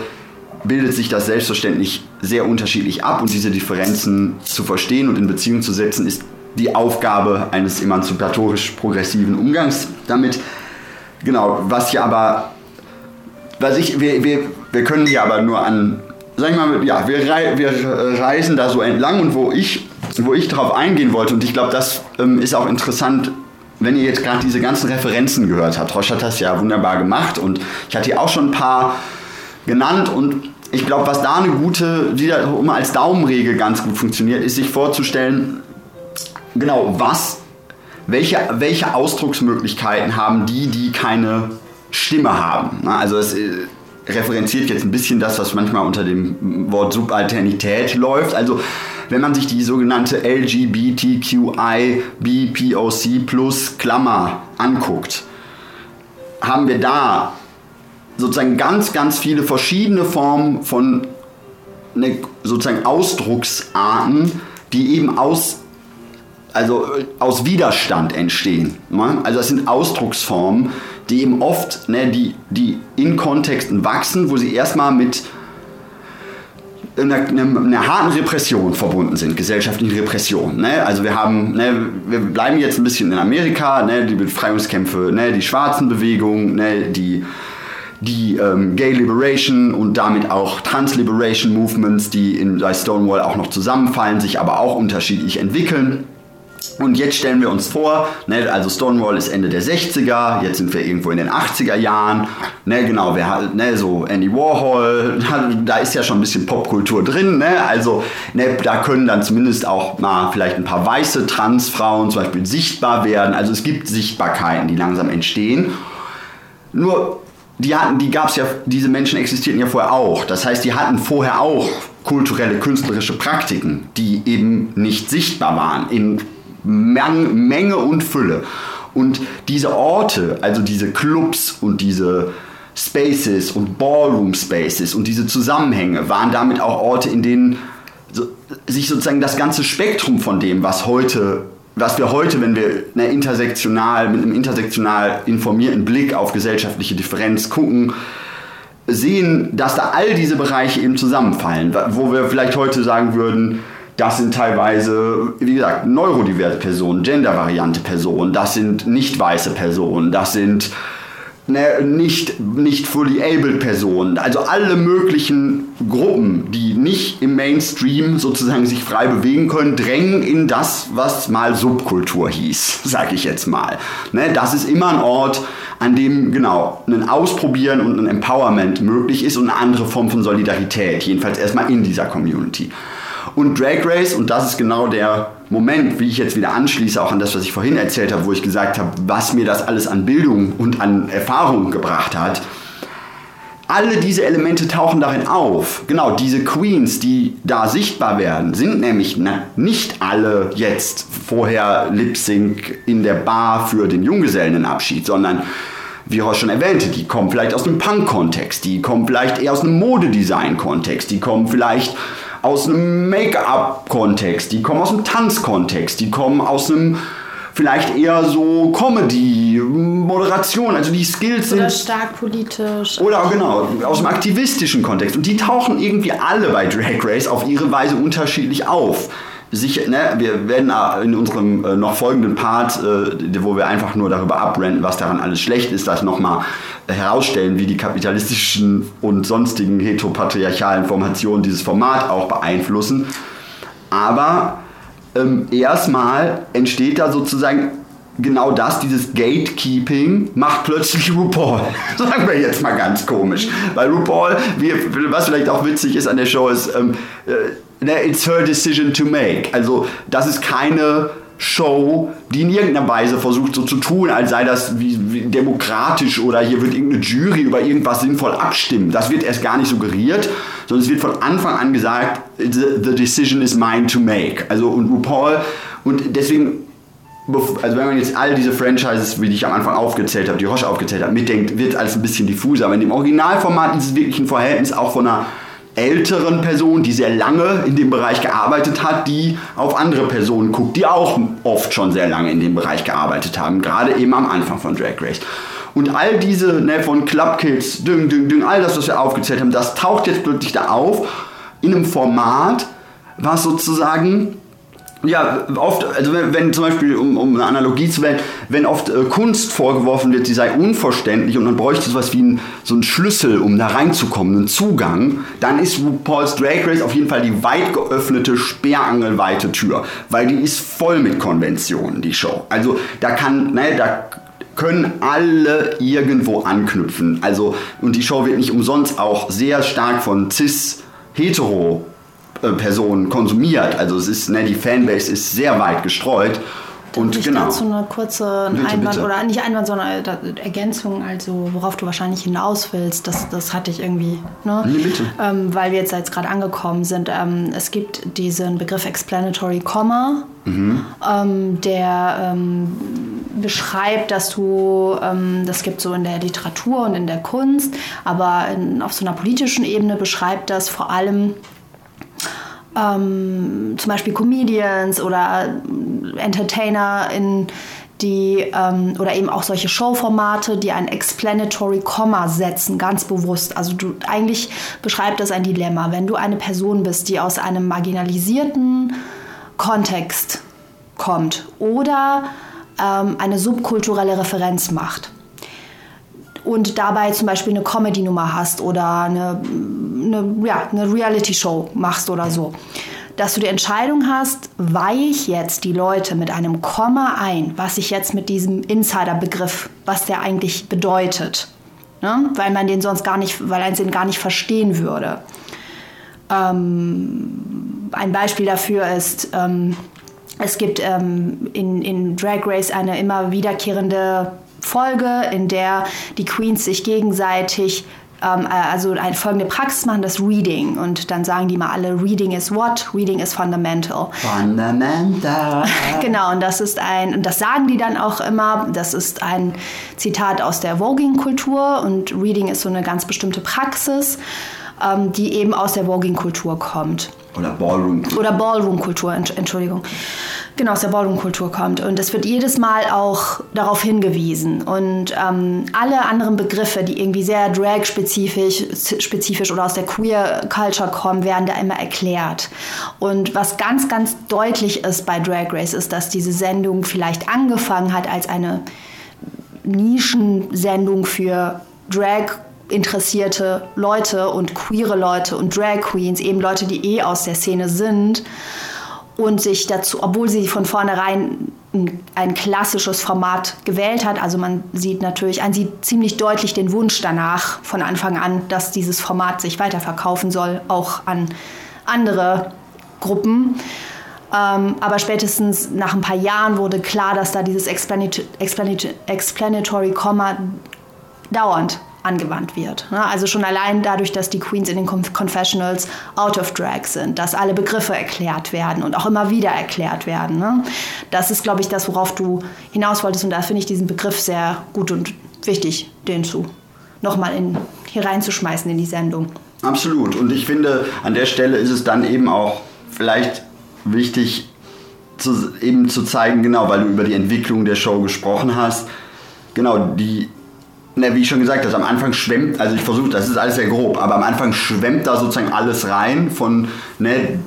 bildet sich das selbstverständlich sehr unterschiedlich ab und diese Differenzen zu verstehen und in Beziehung zu setzen ist die Aufgabe eines emanzipatorisch progressiven Umgangs damit. Genau, was hier aber, was ich, wir, wir, wir können hier aber nur an, sag ich mal, ja, wir, rei wir reisen da so entlang und wo ich wo ich darauf eingehen wollte, und ich glaube, das ähm, ist auch interessant, wenn ihr jetzt gerade diese ganzen Referenzen gehört habt. Roche hat das ja wunderbar gemacht und ich hatte hier auch schon ein paar genannt und ich glaube, was da eine gute, die da immer als Daumenregel ganz gut funktioniert, ist sich vorzustellen, genau, was, welche, welche Ausdrucksmöglichkeiten haben die, die keine Stimme haben. Ne? Also es äh, referenziert jetzt ein bisschen das, was manchmal unter dem Wort Subalternität läuft. Also wenn man sich die sogenannte LGBTQI BPOC plus Klammer anguckt, haben wir da sozusagen ganz, ganz viele verschiedene Formen von ne, sozusagen Ausdrucksarten, die eben aus, also aus Widerstand entstehen. Ne? Also das sind Ausdrucksformen, die eben oft, ne, die, die in Kontexten wachsen, wo sie erstmal mit einer, einer, einer, harten Repression verbunden sind, gesellschaftlichen Repression. Ne? Also wir haben, ne, wir bleiben jetzt ein bisschen in Amerika, ne, die Befreiungskämpfe, ne, die Schwarzenbewegung, ne, die die ähm, Gay Liberation und damit auch Trans Liberation Movements, die in, Stonewall auch noch zusammenfallen, sich aber auch unterschiedlich entwickeln. Und jetzt stellen wir uns vor, ne, also Stonewall ist Ende der 60er, jetzt sind wir irgendwo in den 80er Jahren, ne, genau, wir, ne, so Andy Warhol, *laughs* da ist ja schon ein bisschen Popkultur drin, ne, also ne, da können dann zumindest auch mal vielleicht ein paar weiße Transfrauen zum Beispiel sichtbar werden, also es gibt Sichtbarkeiten, die langsam entstehen. Nur die hatten, die gab es ja, diese Menschen existierten ja vorher auch. Das heißt, die hatten vorher auch kulturelle, künstlerische Praktiken, die eben nicht sichtbar waren in Menge und Fülle. Und diese Orte, also diese Clubs und diese Spaces und Ballroom Spaces und diese Zusammenhänge waren damit auch Orte, in denen sich sozusagen das ganze Spektrum von dem, was heute was wir heute, wenn wir eine intersektional, mit einem intersektional informierten Blick auf gesellschaftliche Differenz gucken, sehen, dass da all diese Bereiche eben zusammenfallen, wo wir vielleicht heute sagen würden, das sind teilweise, wie gesagt, neurodiverse Personen, gendervariante Personen, das sind nicht weiße Personen, das sind ne, nicht, nicht fully able Personen, also alle möglichen Gruppen, die nicht im Mainstream sozusagen sich frei bewegen können, drängen in das, was mal Subkultur hieß, *laughs* sag ich jetzt mal. Ne, das ist immer ein Ort, an dem genau ein Ausprobieren und ein Empowerment möglich ist und eine andere Form von Solidarität, jedenfalls erstmal in dieser Community. Und Drag Race, und das ist genau der Moment, wie ich jetzt wieder anschließe, auch an das, was ich vorhin erzählt habe, wo ich gesagt habe, was mir das alles an Bildung und an Erfahrung gebracht hat. Alle diese Elemente tauchen darin auf. Genau, diese Queens, die da sichtbar werden, sind nämlich nicht alle jetzt vorher Lip Sync in der Bar für den Junggesellenabschied, sondern wie Horst schon erwähnte, die kommen vielleicht aus dem Punk-Kontext, die kommen vielleicht eher aus einem Modedesign-Kontext, die kommen vielleicht aus einem Make-up-Kontext, die kommen aus einem Tanzkontext, die kommen aus einem vielleicht eher so Comedy, Moderation, also die Skills sind. Oder stark politisch. Oder genau, aus dem aktivistischen Kontext. Und die tauchen irgendwie alle bei Drag Race auf ihre Weise unterschiedlich auf sicher, ne, wir werden äh, in unserem äh, noch folgenden Part, äh, wo wir einfach nur darüber abrenten, was daran alles schlecht ist, das nochmal herausstellen, wie die kapitalistischen und sonstigen heteropatriarchalen Formationen dieses Format auch beeinflussen. Aber ähm, erstmal entsteht da sozusagen genau das, dieses Gatekeeping, macht plötzlich RuPaul. *laughs* Sagen wir jetzt mal ganz komisch. Weil RuPaul, wie, was vielleicht auch witzig ist an der Show, ist, ähm, äh, it's her decision to make. Also das ist keine Show, die in irgendeiner Weise versucht so zu tun, als sei das wie, wie demokratisch oder hier wird irgendeine Jury über irgendwas sinnvoll abstimmen. Das wird erst gar nicht suggeriert, sondern es wird von Anfang an gesagt, the, the decision is mine to make. Also und RuPaul und deswegen also wenn man jetzt all diese Franchises, wie ich am Anfang aufgezählt habe, die Roche aufgezählt hat, mitdenkt, wird alles ein bisschen diffuser. Aber in dem Originalformat ist es wirklich ein Verhältnis auch von einer älteren Person, die sehr lange in dem Bereich gearbeitet hat, die auf andere Personen guckt, die auch oft schon sehr lange in dem Bereich gearbeitet haben, gerade eben am Anfang von Drag Race. Und all diese ne, von Club Kids, Ding, Ding, Ding, all das, was wir aufgezählt haben, das taucht jetzt plötzlich da auf in einem Format, was sozusagen ja, oft, also wenn, wenn, zum Beispiel, um, um, eine Analogie zu wählen, wenn oft äh, Kunst vorgeworfen wird, sie sei unverständlich und man bräuchte sowas wie ein, so einen Schlüssel, um da reinzukommen, einen Zugang, dann ist RuPaul's Drag Race auf jeden Fall die weit geöffnete, sperrangelweite Tür, weil die ist voll mit Konventionen, die Show. Also da kann, ne, da können alle irgendwo anknüpfen. Also, und die Show wird nicht umsonst auch sehr stark von cis-hetero Personen konsumiert. Also es ist, ne, die Fanbase ist sehr weit gestreut. Und ich genau. dazu eine kurze Bitte, Einwand bitte. oder nicht Einwand, sondern äh, Ergänzung, also worauf du wahrscheinlich hinaus willst, das, das hatte ich irgendwie, ne? Nee, bitte. Ähm, weil wir jetzt, jetzt gerade angekommen sind. Ähm, es gibt diesen Begriff Explanatory Comma, Mhm. ähm, der ähm, beschreibt, dass du, ähm, das gibt so in der Literatur und in der Kunst, aber in, auf so einer politischen Ebene beschreibt das vor allem ähm, zum Beispiel Comedians oder äh, Entertainer in die ähm, oder eben auch solche Showformate, die ein explanatory Komma setzen, ganz bewusst. Also du eigentlich beschreibt das ein Dilemma, wenn du eine Person bist, die aus einem marginalisierten Kontext kommt oder ähm, eine subkulturelle Referenz macht und dabei zum Beispiel eine Comedy-Nummer hast oder eine, eine, ja, eine Reality-Show machst oder so, dass du die Entscheidung hast, weihe ich jetzt die Leute mit einem Komma ein, was ich jetzt mit diesem Insider-Begriff, was der eigentlich bedeutet, ne? weil man den sonst gar nicht, weil man den gar nicht verstehen würde. Ähm, ein Beispiel dafür ist, ähm, es gibt ähm, in, in Drag Race eine immer wiederkehrende Folge, in der die Queens sich gegenseitig ähm, äh, also eine folgende Praxis machen, das Reading. Und dann sagen die mal alle, Reading is what? Reading is fundamental. Fundamental. *laughs* Genau, und das ist ein, und das sagen die dann auch immer, das ist ein Zitat aus der Voging-Kultur und Reading ist so eine ganz bestimmte Praxis, ähm, die eben aus der Voging-Kultur kommt. Oder Ballroom. Oder Ballroom-Kultur, Entsch- Entschuldigung. Genau, aus der Ballroom-Kultur kommt. Und es wird jedes Mal auch darauf hingewiesen. Und ähm, alle anderen Begriffe, die irgendwie sehr drag-spezifisch spezifisch oder aus der Queer-Culture kommen, werden da immer erklärt. Und was ganz, ganz deutlich ist bei Drag Race, ist, dass diese Sendung vielleicht angefangen hat als eine Nischensendung für Drag interessierte Leute und queere Leute und Drag Queens, eben Leute, die eh aus der Szene sind und sich dazu, obwohl sie von vornherein ein, ein klassisches Format gewählt hat, also man sieht natürlich, man sieht ziemlich deutlich den Wunsch danach von Anfang an, dass dieses Format sich weiterverkaufen soll, auch an andere Gruppen. Ähm, aber spätestens nach ein paar Jahren wurde klar, dass da dieses Explanat Explanat Explanatory Comma dauernd angewandt wird. Ne? Also schon allein dadurch, dass die Queens in den Conf- Confessionals out of drag sind, dass alle Begriffe erklärt werden und auch immer wieder erklärt werden. Ne? Das ist, glaube ich, das, worauf du hinaus wolltest und da finde ich diesen Begriff sehr gut und wichtig, den zu nochmal in, hier reinzuschmeißen in die Sendung. Absolut. Und ich finde, an der Stelle ist es dann eben auch vielleicht wichtig, zu, eben zu zeigen, genau, weil du über die Entwicklung der Show gesprochen hast. Genau, die, na, wie ich schon gesagt habe, am Anfang schwemmt, also ich versuche, das ist alles sehr grob, aber am Anfang schwemmt da sozusagen alles rein von ne,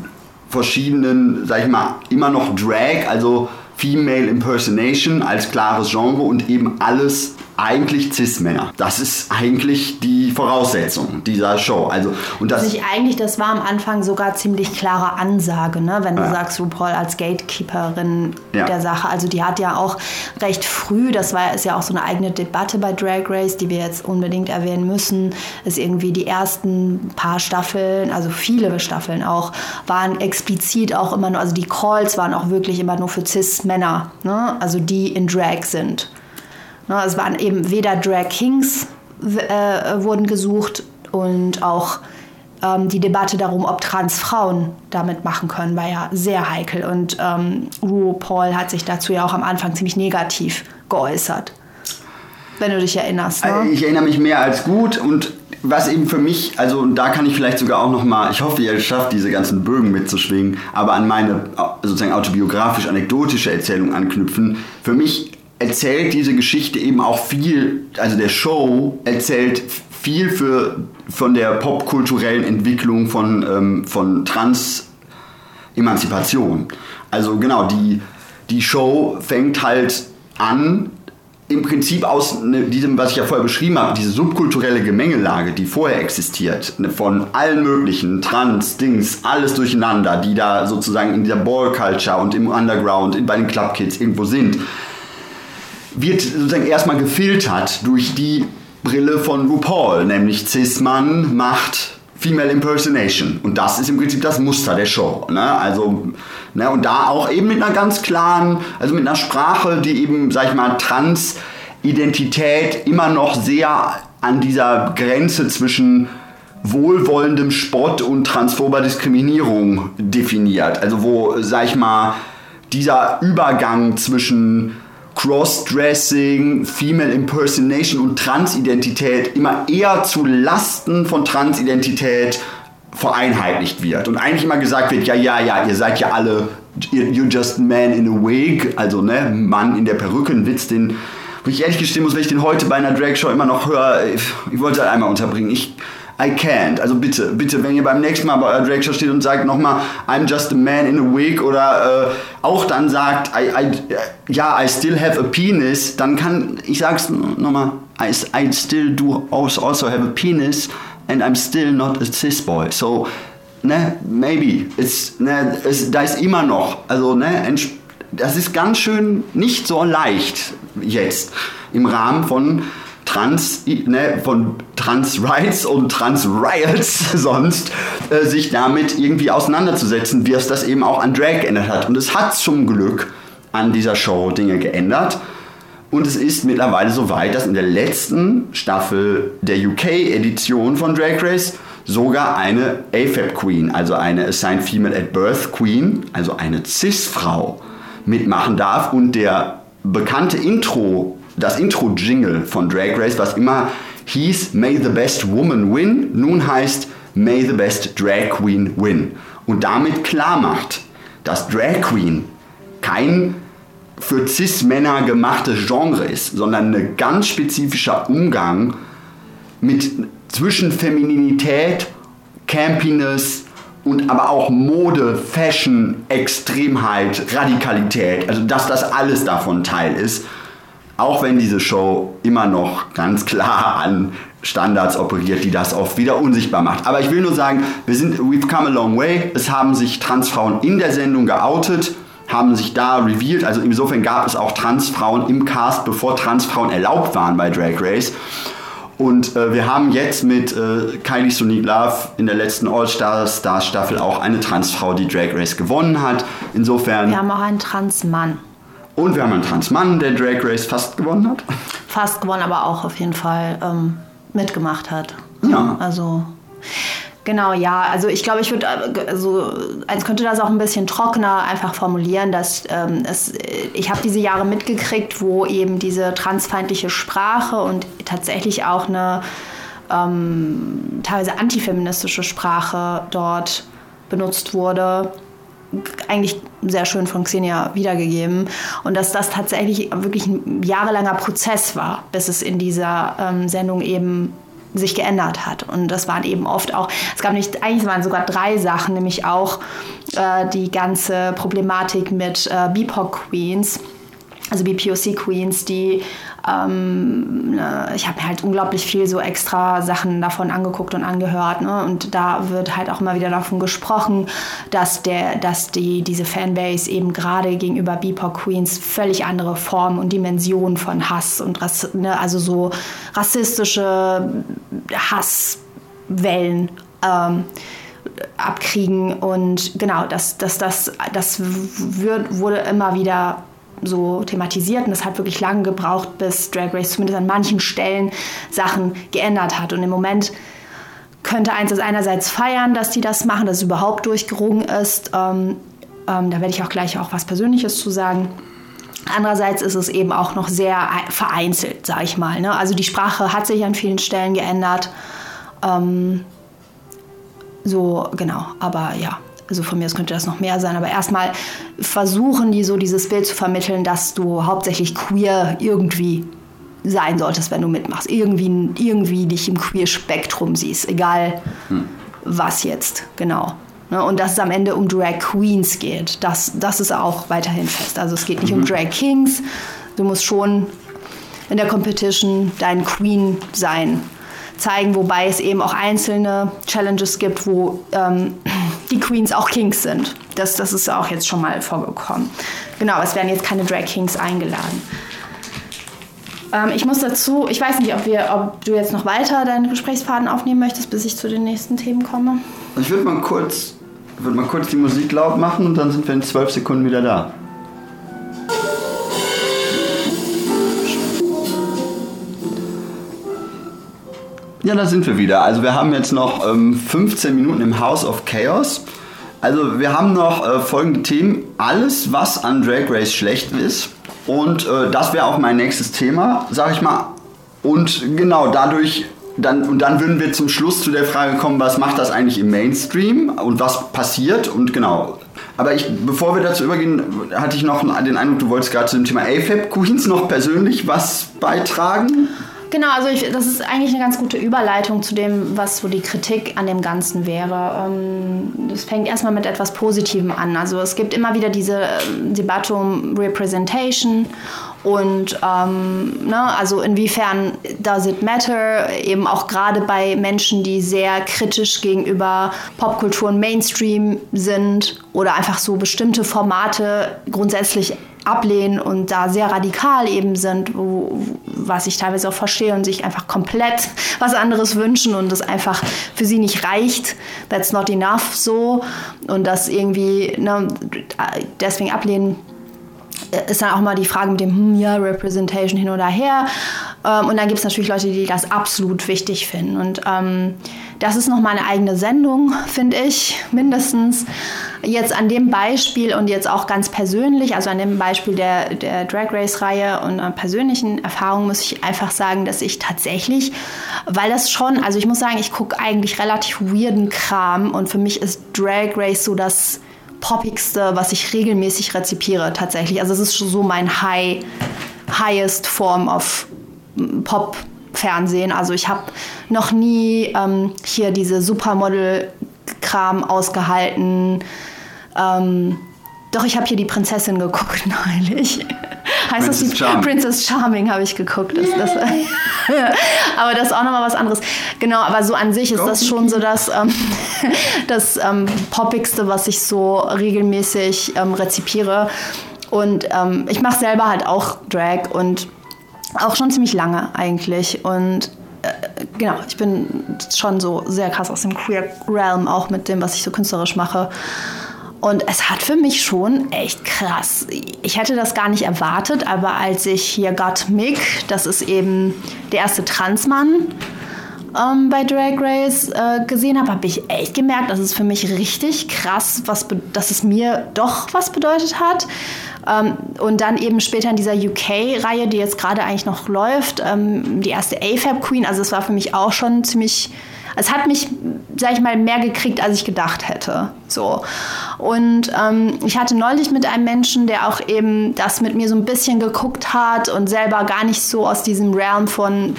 verschiedenen, sag ich mal, immer noch Drag, also Female Impersonation als klares Genre und eben alles eigentlich Cis-Männer. Das ist eigentlich die Voraussetzung dieser Show. Also, und das, Sich eigentlich, das war am Anfang sogar ziemlich klare Ansage, ne? wenn du Ja. sagst, RuPaul als Gatekeeperin Ja. der Sache. Also die hat ja auch recht früh, das war ist ja auch so eine eigene Debatte bei Drag Race, die wir jetzt unbedingt erwähnen müssen, ist irgendwie die ersten paar Staffeln, also viele Staffeln auch, waren explizit auch immer nur, also die Calls waren auch wirklich immer nur für Cis-Männer, ne? also die in Drag sind. Ne, es waren eben weder Drag Kings äh, wurden gesucht und auch ähm, die Debatte darum, ob Transfrauen damit machen können, war ja sehr heikel. Und ähm, RuPaul hat sich dazu ja auch am Anfang ziemlich negativ geäußert. Wenn du dich erinnerst. Ne? Also ich erinnere mich mehr als gut und was eben für mich, also da kann ich vielleicht sogar auch noch mal, ich hoffe, ihr schafft diese ganzen Bögen mitzuschwingen, aber an meine äh, sozusagen autobiografisch-anekdotische Erzählung anknüpfen. Für mich erzählt diese Geschichte eben auch viel, also der Show erzählt viel für, von der popkulturellen Entwicklung von, ähm, von Trans-Emanzipation. Also genau, die, die Show fängt halt an, im Prinzip aus ne, diesem, was ich ja vorher beschrieben habe, diese subkulturelle Gemengelage, die vorher existiert, ne, von allen möglichen Trans, Dings, alles durcheinander, die da sozusagen in dieser Ball-Culture und im Underground, in, bei den Club Kids irgendwo sind, wird sozusagen erstmal gefiltert durch die Brille von RuPaul, nämlich Cis-Mann macht Female Impersonation. Und das ist im Prinzip das Muster der Show. Ne? Also, ne? Und da auch eben mit einer ganz klaren, also mit einer Sprache, die eben, sag ich mal, Transidentität immer noch sehr an dieser Grenze zwischen wohlwollendem Spott und transphober Diskriminierung definiert. Also wo, sag ich mal, dieser Übergang zwischen Crossdressing, Female Impersonation und Transidentität immer eher zu Lasten von Transidentität vereinheitlicht wird. Und eigentlich immer gesagt wird, ja, ja, ja, ihr seid ja alle, you're just man in a wig, also ne, Mann in der Perücke, ein Witz, den, wo ich ehrlich gestehen muss, wenn ich den heute bei einer Dragshow immer noch höre, ich, ich wollte halt einmal unterbringen. Ich, I can't. Also bitte, bitte, wenn ihr beim nächsten Mal bei eurer Drag Show steht und sagt nochmal, I'm just a man in a wig oder äh, auch dann sagt, I, I, ja, I still have a penis, dann kann, ich sag's nochmal, I, I still do also, also have a penis and I'm still not a cis boy. So, ne, maybe. It's, ne, es, da ist immer noch, also, ne, das ist ganz schön nicht so leicht jetzt im Rahmen von Trans, ne, von Trans Rights und Trans Riots *laughs* sonst, äh, sich damit irgendwie auseinanderzusetzen, wie es das eben auch an Drag geändert hat. Und es hat zum Glück an dieser Show Dinge geändert. Und es ist mittlerweile so weit, dass in der letzten Staffel der UK-Edition von Drag Race sogar eine AFAB Queen, also eine Assigned Female at Birth Queen, also eine Cis-Frau, mitmachen darf. Und der bekannte Intro das Intro-Jingle von Drag Race, was immer hieß May the Best Woman Win, nun heißt May the Best Drag Queen Win. Und damit klar macht, dass Drag Queen kein für Cis-Männer gemachtes Genre ist, sondern ein ganz spezifischer Umgang mit zwischen Femininität, Campiness und aber auch Mode, Fashion, Extremheit, Radikalität, also dass das alles davon Teil ist auch wenn diese Show immer noch ganz klar an Standards operiert, die das oft wieder unsichtbar macht. Aber ich will nur sagen, wir sind, we've come a long way. Es haben sich Transfrauen in der Sendung geoutet, haben sich da revealed. Also insofern gab es auch Transfrauen im Cast, bevor Transfrauen erlaubt waren bei Drag Race. Und äh, wir haben jetzt mit äh, Kylie Sonique Love in der letzten All-Stars Staffel auch eine Transfrau, die Drag Race gewonnen hat. Insofern. Wir haben auch einen Transmann. Und wir haben einen Transmann, der Drag Race fast gewonnen hat. Fast gewonnen, aber auch auf jeden Fall ähm, mitgemacht hat. Ja. Also. Genau, ja. Also ich glaube, ich würde, also als könnte das auch ein bisschen trockener einfach formulieren, dass ähm, es, ich habe diese Jahre mitgekriegt, wo eben diese transfeindliche Sprache und tatsächlich auch eine ähm, teilweise antifeministische Sprache dort benutzt wurde eigentlich sehr schön von Xenia wiedergegeben. Und dass das tatsächlich wirklich ein jahrelanger Prozess war, bis es in dieser ähm, Sendung eben sich geändert hat. Und das waren eben oft auch, es gab nicht, eigentlich waren sogar drei Sachen, nämlich auch äh, die ganze Problematik mit äh, BIPOC Queens, also BPOC Queens, die ähm, ne, ich habe halt unglaublich viel so extra Sachen davon angeguckt und angehört. Ne? Und da wird halt auch immer wieder davon gesprochen, dass, der, dass die, diese Fanbase eben gerade gegenüber BIPOC Queens völlig andere Formen und Dimensionen von Hass und Rass, ne? also so rassistische Hasswellen ähm, abkriegen. Und genau, das, das, das, das wird, wurde immer wieder so thematisiert und es hat wirklich lange gebraucht, bis Drag Race zumindest an manchen Stellen Sachen geändert hat. Und im Moment könnte eins das einerseits feiern, dass die das machen, dass es überhaupt durchgerungen ist. Ähm, ähm, da werde ich auch gleich auch was Persönliches zu sagen. Andererseits ist es eben auch noch sehr vereinzelt, sage ich mal. Ne? Also die Sprache hat sich an vielen Stellen geändert. Ähm, so, genau, aber ja, also von mir aus könnte das noch mehr sein, aber erstmal versuchen die so dieses Bild zu vermitteln, dass du hauptsächlich queer irgendwie sein solltest, wenn du mitmachst. Irgendwie, irgendwie dich im Queer-Spektrum siehst, egal hm. was jetzt, genau. Ne, und dass es am Ende um Drag Queens geht, das, das ist auch weiterhin fest. Also es geht nicht mhm. um Drag Kings, du musst schon in der Competition dein Queen sein zeigen, wobei es eben auch einzelne Challenges gibt, wo ähm, die Queens auch Kings sind. Das, das ist auch jetzt schon mal vorgekommen. Genau, es werden jetzt keine Drag Kings eingeladen. Ähm, ich muss dazu, ich weiß nicht, ob, wir, ob du jetzt noch weiter deinen Gesprächsfaden aufnehmen möchtest, bis ich zu den nächsten Themen komme. Ich würde mal kurz, würde mal kurz die Musik laut machen und dann sind wir in zwölf Sekunden wieder da. Ja, da sind wir wieder. Also wir haben jetzt noch ähm, 15 Minuten im House of Chaos. Also wir haben noch äh, folgende Themen. Alles, was an Drag Race schlecht ist. Und äh, das wäre auch mein nächstes Thema, sag ich mal. Und genau dadurch, dann, und dann würden wir zum Schluss zu der Frage kommen, was macht das eigentlich im Mainstream und was passiert und genau. Aber ich, bevor wir dazu übergehen, hatte ich noch den Eindruck, du wolltest gerade zu dem Thema AFAB Queens noch persönlich was beitragen? Genau, also ich, das ist eigentlich eine ganz gute Überleitung zu dem, was so die Kritik an dem Ganzen wäre. Ähm, das fängt erstmal mit etwas Positivem an. Also es gibt immer wieder diese ähm, Debatte um Representation und ähm, ne, also inwiefern does it matter, eben auch gerade bei Menschen, die sehr kritisch gegenüber Popkultur und Mainstream sind oder einfach so bestimmte Formate grundsätzlich ablehnen und da sehr radikal eben sind, wo, was ich teilweise auch verstehe und sich einfach komplett *laughs* was anderes wünschen und es einfach für sie nicht reicht. That's not enough so und das irgendwie ne, deswegen ablehnen ist dann auch mal die Frage mit dem, hm, ja, Representation hin oder her. Ähm, und dann gibt es natürlich Leute, die das absolut wichtig finden. Und ähm, das ist noch mal eine eigene Sendung, finde ich, mindestens. Jetzt an dem Beispiel und jetzt auch ganz persönlich, also an dem Beispiel der, der Drag Race-Reihe und an persönlichen Erfahrungen muss ich einfach sagen, dass ich tatsächlich, weil das schon, also ich muss sagen, ich gucke eigentlich relativ weirden Kram und für mich ist Drag Race so das poppigste, was ich regelmäßig rezipiere tatsächlich. Also es ist so mein High, highest Form of Pop. Fernsehen. Also ich habe noch nie ähm, hier diese Supermodel-Kram ausgehalten. Ähm, doch, ich habe hier die Prinzessin geguckt *laughs* neulich. Heißt Princess das die Charming. Princess Charming habe ich geguckt. Das, das, *laughs* aber das ist auch nochmal was anderes. Genau, aber so an sich ist das schon so das, ähm, *laughs* das ähm, Poppigste, was ich so regelmäßig ähm, rezipiere. Und ähm, ich mache selber halt auch Drag und auch schon ziemlich lange eigentlich. Und äh, genau, ich bin schon so sehr krass aus dem Queer Realm, auch mit dem, was ich so künstlerisch mache. Und es hat für mich schon echt krass. Ich hätte das gar nicht erwartet, aber als ich hier Got Mick, das ist eben der erste Transmann ähm, bei Drag Race äh, gesehen habe, habe ich echt gemerkt, dass es für mich richtig krass, was dass es mir doch was bedeutet hat. Ähm, und dann eben später in dieser UK-Reihe, die jetzt gerade eigentlich noch läuft, ähm, die erste AFAB Queen, also es war für mich auch schon ziemlich es hat mich, sag ich mal, mehr gekriegt, als ich gedacht hätte. So. Und ähm, ich hatte neulich mit einem Menschen, der auch eben das mit mir so ein bisschen geguckt hat und selber gar nicht so aus diesem Realm von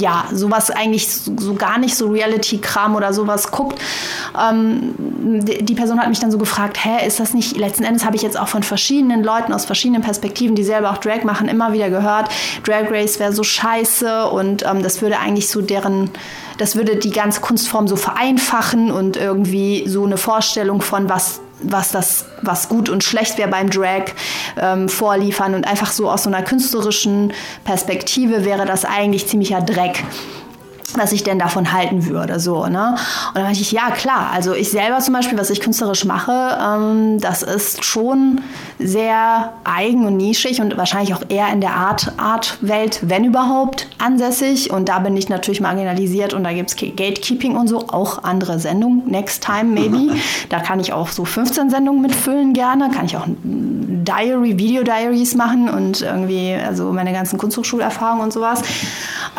ja, sowas eigentlich so gar nicht so Reality-Kram oder sowas guckt. Ähm, die Person hat mich dann so gefragt, hä, ist das nicht, letzten Endes habe ich jetzt auch von verschiedenen Leuten aus verschiedenen Perspektiven, die selber auch Drag machen, immer wieder gehört, Drag Race wäre so scheiße und ähm, das würde eigentlich so deren das würde die ganze Kunstform so vereinfachen und irgendwie so eine Vorstellung von was was das, was gut und schlecht wäre beim Drag ähm, vorliefern und einfach so aus so einer künstlerischen Perspektive wäre das eigentlich ziemlicher Dreck was ich denn davon halten würde. So, ne? Und dann dachte ich, ja klar, also ich selber zum Beispiel, was ich künstlerisch mache, ähm, das ist schon sehr eigen und nischig und wahrscheinlich auch eher in der Art, Art-Welt, wenn überhaupt, ansässig. Und da bin ich natürlich marginalisiert und da gibt es Gatekeeping und so, auch andere Sendungen, Next Time maybe. *laughs* Da kann ich auch so 15 Sendungen mitfüllen gerne, kann ich auch Diary, Video-Diaries machen und irgendwie, also meine ganzen Kunsthochschulerfahrungen und sowas.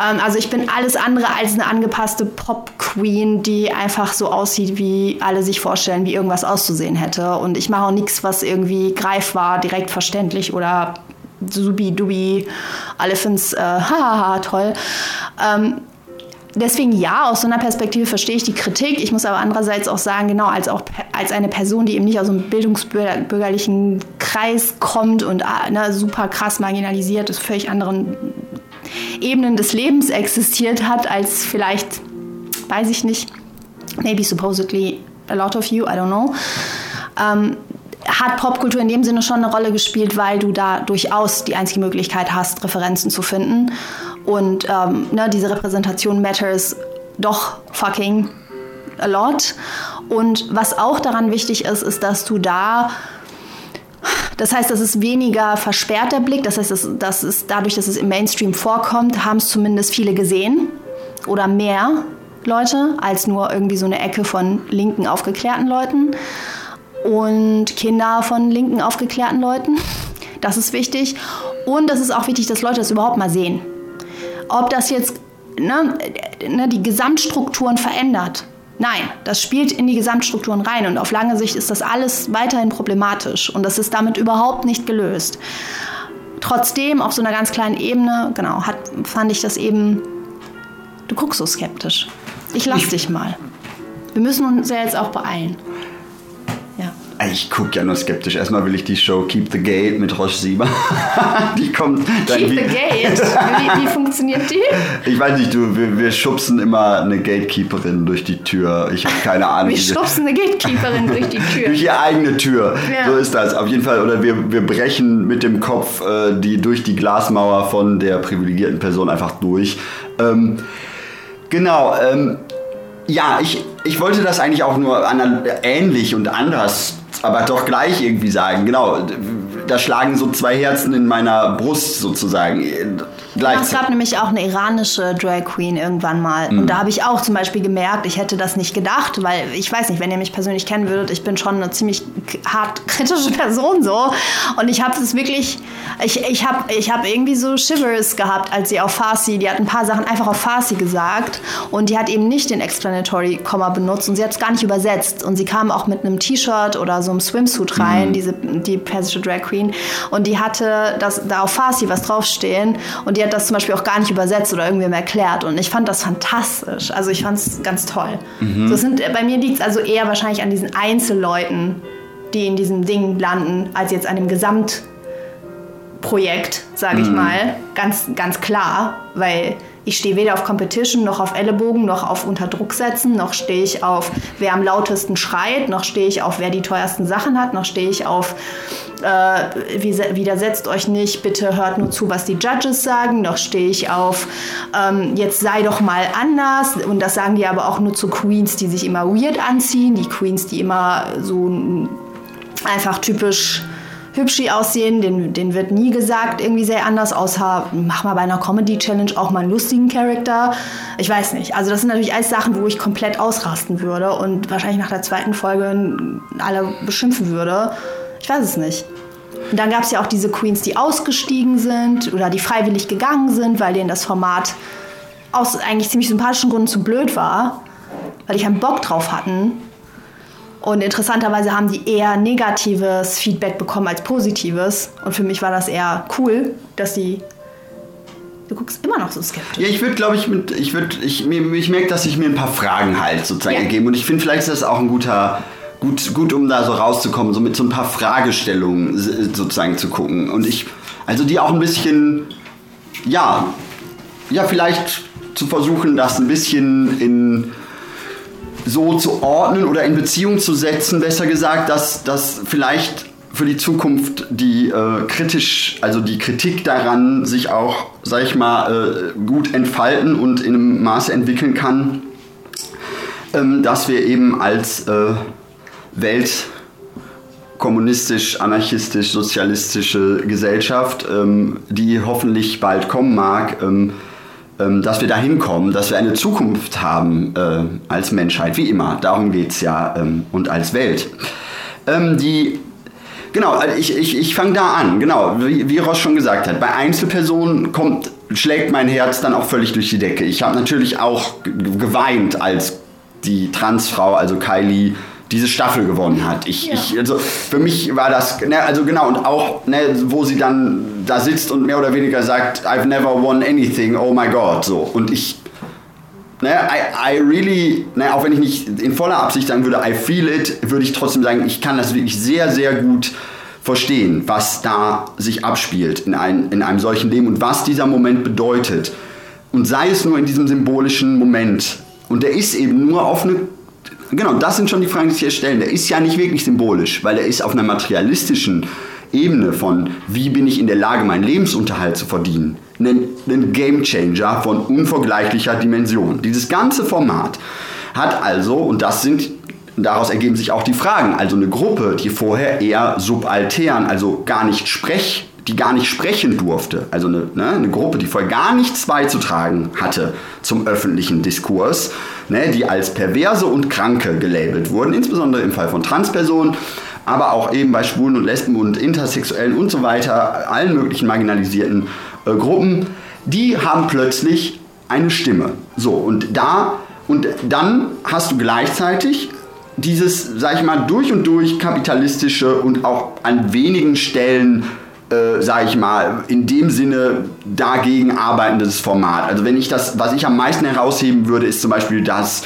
Ähm, also ich bin alles andere als eine angepasste Pop-Queen, die einfach so aussieht, wie alle sich vorstellen, wie irgendwas auszusehen hätte. Und ich mache auch nichts, was irgendwie greifbar, direkt verständlich oder subi-dubi, alle finden es äh, *laughs* hahaha toll. Ähm, deswegen ja, aus so einer Perspektive verstehe ich die Kritik. Ich muss aber andererseits auch sagen, genau, als auch als eine Person, die eben nicht aus einem bildungsbürgerlichen Kreis kommt und äh, ne, super krass marginalisiert ist, völlig anderen Ebenen des Lebens existiert hat, als vielleicht, weiß ich nicht, maybe supposedly a lot of you, I don't know. Ähm, hat Popkultur in dem Sinne schon eine Rolle gespielt, weil du da durchaus die einzige Möglichkeit hast, Referenzen zu finden. Und ähm, ne, diese Repräsentation matters doch fucking a lot. Und was auch daran wichtig ist, ist, dass du da das heißt, das ist weniger versperrter Blick. Das heißt, das, ist dadurch, dass es im Mainstream vorkommt, haben es zumindest viele gesehen oder mehr Leute als nur irgendwie so eine Ecke von linken aufgeklärten Leuten und Kinder von linken aufgeklärten Leuten. Das ist wichtig. Und es ist auch wichtig, dass Leute das überhaupt mal sehen. Ob das jetzt ne, ne, die Gesamtstrukturen verändert. Nein, das spielt in die Gesamtstrukturen rein und auf lange Sicht ist das alles weiterhin problematisch und das ist damit überhaupt nicht gelöst. Trotzdem, auf so einer ganz kleinen Ebene, genau, hat, fand ich das eben, du guckst so skeptisch. Ich lass dich mal. Wir müssen uns ja jetzt auch beeilen. Ich gucke ja nur skeptisch. Erstmal will ich die Show Keep the Gate mit Roche Sieber. *laughs* die kommt dann Keep the Gate? Wie, wie, funktioniert die? Ich weiß nicht, du, wir, wir, schubsen immer eine Gatekeeperin durch die Tür. Ich habe keine Ahnung. Wir schubsen eine Gatekeeperin durch die Tür. *laughs* durch ihre eigene Tür. Ja. So ist das. Auf jeden Fall. Oder wir, wir brechen mit dem Kopf äh, die, durch die Glasmauer von der privilegierten Person einfach durch. Ähm, genau. Ähm, ja, ich, ich wollte das eigentlich auch nur ähnlich und anders aber doch gleich irgendwie sagen. Genau, da schlagen so zwei Herzen in meiner Brust sozusagen. Es gab nämlich auch eine iranische Drag Queen irgendwann mal. Mhm. Und da habe ich auch zum Beispiel gemerkt, ich hätte das nicht gedacht, weil ich weiß nicht, wenn ihr mich persönlich kennen würdet, ich bin schon eine ziemlich hart *laughs* kritische Person so. Und ich habe es wirklich, ich, ich habe ich hab irgendwie so Shivers gehabt, als sie auf Farsi, die hat ein paar Sachen einfach auf Farsi gesagt und die hat eben nicht den Explanatory Komma benutzt und sie hat es gar nicht übersetzt. Und sie kam auch mit einem T-Shirt oder so einem Swimsuit rein, mhm. diese, die persische Drag Queen. Und die hatte das, da auf Farsi was draufstehen und die hat das zum Beispiel auch gar nicht übersetzt oder irgendwem erklärt. Und ich fand das fantastisch. Also ich fand es ganz toll. Mhm. So sind, bei mir liegt es also eher wahrscheinlich an diesen Einzelleuten, die in diesem Ding landen, als jetzt an dem Gesamtprojekt, sage ich mhm. mal. Ganz, ganz klar, weil ich stehe weder auf Competition noch auf Ellenbogen noch auf unter Druck setzen, noch stehe ich auf wer am lautesten schreit, noch stehe ich auf wer die teuersten Sachen hat, noch stehe ich auf äh, widersetzt euch nicht, bitte hört nur zu, was die Judges sagen, noch stehe ich auf ähm, jetzt sei doch mal anders. Und das sagen die aber auch nur zu Queens, die sich immer weird anziehen, die Queens, die immer so einfach typisch hübschi aussehen, den, den wird nie gesagt irgendwie sehr anders, außer mach mal bei einer Comedy-Challenge auch mal einen lustigen Charakter. Ich weiß nicht. Also das sind natürlich alles Sachen, wo ich komplett ausrasten würde und wahrscheinlich nach der zweiten Folge alle beschimpfen würde. Ich weiß es nicht. Und dann gab es ja auch diese Queens, die ausgestiegen sind oder die freiwillig gegangen sind, weil denen das Format aus eigentlich ziemlich sympathischen Gründen zu blöd war, weil die keinen Bock drauf hatten. Und interessanterweise haben die eher negatives Feedback bekommen als positives. Und für mich war das eher cool, dass die. Du guckst immer noch so skeptisch. Ja, ich würde, glaube ich, mit, ich würde, ich, ich merke, dass ich mir ein paar Fragen halt sozusagen ja. ergeben. Und ich finde, vielleicht ist das auch ein guter, gut, gut, um da so rauszukommen, so mit so ein paar Fragestellungen sozusagen zu gucken. Und ich, also die auch ein bisschen, ja, ja, vielleicht zu versuchen, das ein bisschen in so zu ordnen oder in Beziehung zu setzen, besser gesagt, dass, dass vielleicht für die Zukunft die äh, kritisch, also die Kritik daran sich auch, sag ich mal, äh, gut entfalten und in einem Maße entwickeln kann, ähm, dass wir eben als äh, Welt kommunistisch, anarchistisch, sozialistische Gesellschaft, ähm, die hoffentlich bald kommen mag, ähm, dass wir da hinkommen, dass wir eine Zukunft haben äh, als Menschheit, wie immer. Darum geht es ja ähm, und als Welt. Ähm, die Genau, also ich, ich, ich fange da an, genau, wie, wie Ross schon gesagt hat. Bei Einzelpersonen kommt, schlägt mein Herz dann auch völlig durch die Decke. Ich habe natürlich auch geweint, als die Transfrau, also Kylie, diese Staffel gewonnen hat. Ich, ja. ich, also für mich war das, ne, also genau, und auch, ne, wo sie dann da sitzt und mehr oder weniger sagt, I've never won anything, oh my God, so. Und ich, ne, I, I really, ne, auch wenn ich nicht in voller Absicht sagen würde, I feel it, würde ich trotzdem sagen, ich kann das wirklich sehr, sehr gut verstehen, was da sich abspielt in, ein, in einem solchen Leben und was dieser Moment bedeutet. Und sei es nur in diesem symbolischen Moment. Und der ist eben nur auf eine genau, das sind schon die Fragen, die sich hier stellen. Der ist ja nicht wirklich symbolisch, weil er ist auf einer materialistischen Ebene von, wie bin ich in der Lage, meinen Lebensunterhalt zu verdienen, ein, ein Gamechanger von unvergleichlicher Dimension. Dieses ganze Format hat also, und das sind daraus ergeben sich auch die Fragen. Also eine Gruppe, die vorher eher subaltern, also gar nicht sprech, die gar nicht sprechen durfte. Also eine, ne, eine Gruppe, die vorher gar nichts beizutragen hatte zum öffentlichen Diskurs, ne, die als Perverse und Kranke gelabelt wurden, insbesondere im Fall von Transpersonen, aber auch eben bei Schwulen und Lesben und Intersexuellen und so weiter, allen möglichen marginalisierten äh, Gruppen, die haben plötzlich eine Stimme. So, und da und dann hast du gleichzeitig dieses, sag ich mal, durch und durch kapitalistische und auch an wenigen Stellen, äh, sag ich mal, in dem Sinne dagegen arbeitendes Format. Also wenn ich das, was ich am meisten herausheben würde, ist zum Beispiel, dass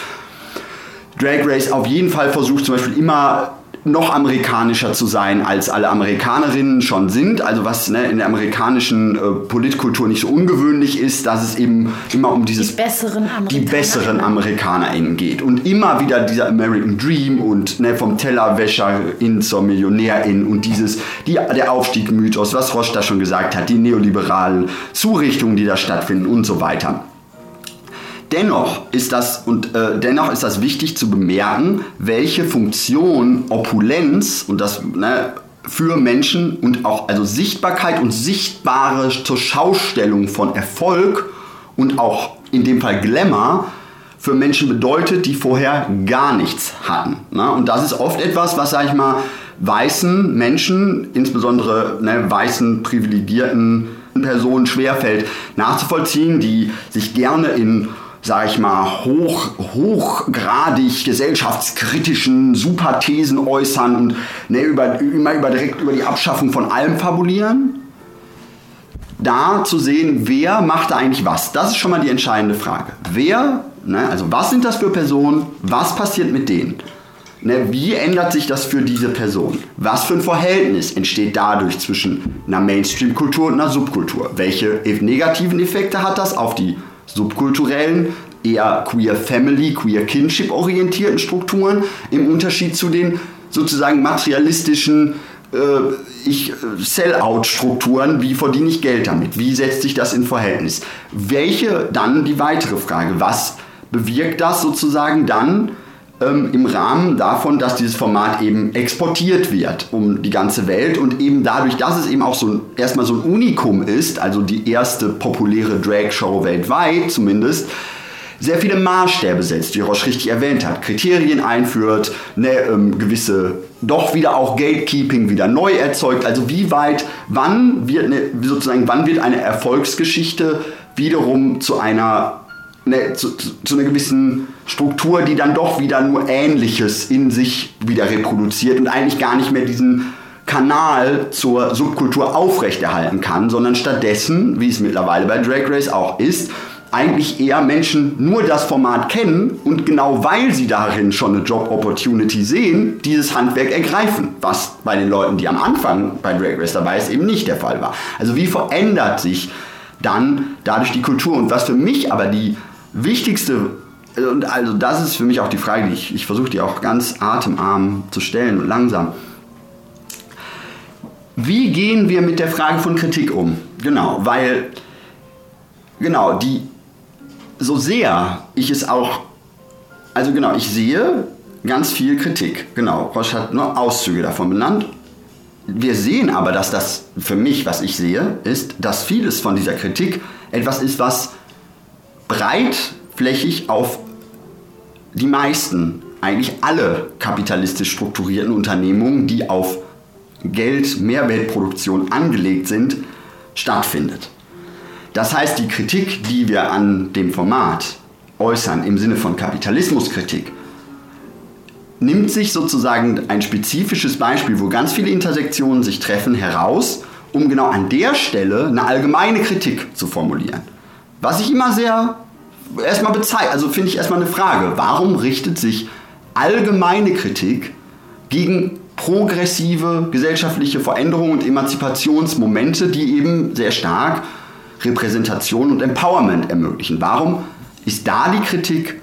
Drag Race auf jeden Fall versucht, zum Beispiel immer noch amerikanischer zu sein, als alle Amerikanerinnen schon sind. Also was ne, in der amerikanischen äh, Politkultur nicht so ungewöhnlich ist, dass es eben immer um dieses die besseren, die besseren AmerikanerInnen geht. Und immer wieder dieser American Dream und ne, vom Tellerwäscherin zur Millionärin und dieses, die, der Aufstieg-Mythos, was Roche da schon gesagt hat, die neoliberalen Zurichtungen, die da stattfinden und so weiter. Dennoch ist das und äh, dennoch ist das wichtig zu bemerken, welche Funktion Opulenz und das ne, für Menschen und auch also Sichtbarkeit und sichtbare zur Schaustellung von Erfolg und auch in dem Fall Glamour für Menschen bedeutet, die vorher gar nichts hatten. Ne? Und das ist oft etwas, was, sag ich mal, weißen Menschen, insbesondere ne, weißen privilegierten Personen schwerfällt nachzuvollziehen, die sich gerne in sag ich mal, hoch, hochgradig gesellschaftskritischen Superthesen äußern und ne, über, immer über, direkt über die Abschaffung von allem fabulieren. Da zu sehen, wer macht da eigentlich was, das ist schon mal die entscheidende Frage. Wer, ne, also was sind das für Personen, was passiert mit denen? Ne, wie ändert sich das für diese Person? Was für ein Verhältnis entsteht dadurch zwischen einer Mainstream-Kultur und einer Subkultur? Welche negativen Effekte hat das auf die subkulturellen, eher queer Family, queer Kinship orientierten Strukturen im Unterschied zu den sozusagen materialistischen äh, ich, Sell-out-Strukturen, wie verdiene ich Geld damit? Wie setzt sich das in Verhältnis? Welche dann die weitere Frage, was bewirkt das sozusagen dann ähm, im Rahmen davon, dass dieses Format eben exportiert wird um die ganze Welt und eben dadurch, dass es eben auch so erstmal so ein Unikum ist, also die erste populäre Drag-Show weltweit zumindest, sehr viele Maßstäbe setzt, wie Roche richtig erwähnt hat, Kriterien einführt, ne, ähm, gewisse, doch wieder auch Gatekeeping wieder neu erzeugt. Also wie weit, wann wird ne, sozusagen, wann wird eine Erfolgsgeschichte wiederum zu einer ne, zu, zu, zu, einer gewissen Struktur, die dann doch wieder nur Ähnliches in sich wieder reproduziert und eigentlich gar nicht mehr diesen Kanal zur Subkultur aufrechterhalten kann, sondern stattdessen, wie es mittlerweile bei Drag Race auch ist, eigentlich eher Menschen nur das Format kennen und genau weil sie darin schon eine Job Opportunity sehen, dieses Handwerk ergreifen, was bei den Leuten, die am Anfang bei Drag Race dabei ist, eben nicht der Fall war. Also wie verändert sich dann dadurch die Kultur und was für mich aber die wichtigste, und also das ist für mich auch die Frage, die ich, ich versuche die auch ganz atemarm zu stellen und langsam. Wie gehen wir mit der Frage von Kritik um? Genau, weil, genau, die, so sehr ich es auch, also genau, ich sehe ganz viel Kritik. Genau, Roche hat nur Auszüge davon benannt. Wir sehen aber, dass das für mich, was ich sehe, ist, dass vieles von dieser Kritik etwas ist, was breitflächig auf die meisten, eigentlich alle kapitalistisch strukturierten Unternehmungen, die auf Geld, Mehrwertproduktion angelegt sind, stattfindet. Das heißt, die Kritik, die wir an dem Format äußern, im Sinne von Kapitalismuskritik, nimmt sich sozusagen ein spezifisches Beispiel, wo ganz viele Intersektionen sich treffen, heraus, um genau an der Stelle eine allgemeine Kritik zu formulieren. Was ich immer sehr erstmal bezeichne, also finde ich erstmal eine Frage, warum richtet sich allgemeine Kritik gegen progressive gesellschaftliche Veränderungen und Emanzipationsmomente, die eben sehr stark Repräsentation und Empowerment ermöglichen? Warum ist da die Kritik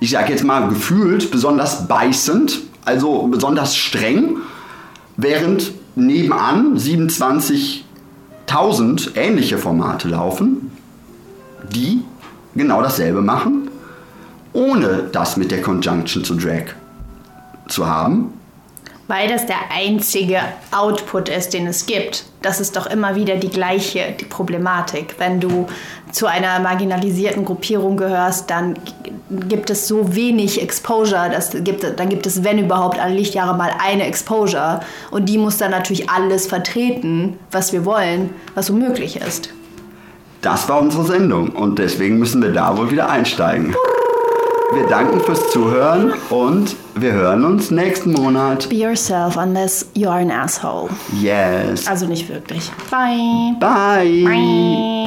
ich sag jetzt mal gefühlt, besonders beißend, also besonders streng, während nebenan 27.000 ähnliche Formate laufen, die genau dasselbe machen, ohne das mit der Conjunction zu Drag zu haben. Weil das der einzige Output ist, den es gibt. Das ist doch immer wieder die gleiche die Problematik. Wenn du zu einer marginalisierten Gruppierung gehörst, dann gibt es so wenig Exposure, das gibt, dann gibt es, wenn überhaupt, alle Lichtjahre mal eine Exposure. Und die muss dann natürlich alles vertreten, was wir wollen, was so möglich ist. Das war unsere Sendung und deswegen müssen wir da wohl wieder einsteigen. Wir danken fürs Zuhören und wir hören uns nächsten Monat. Be yourself unless you are an asshole. Yes. Also nicht wirklich. Bye. Bye. Bye.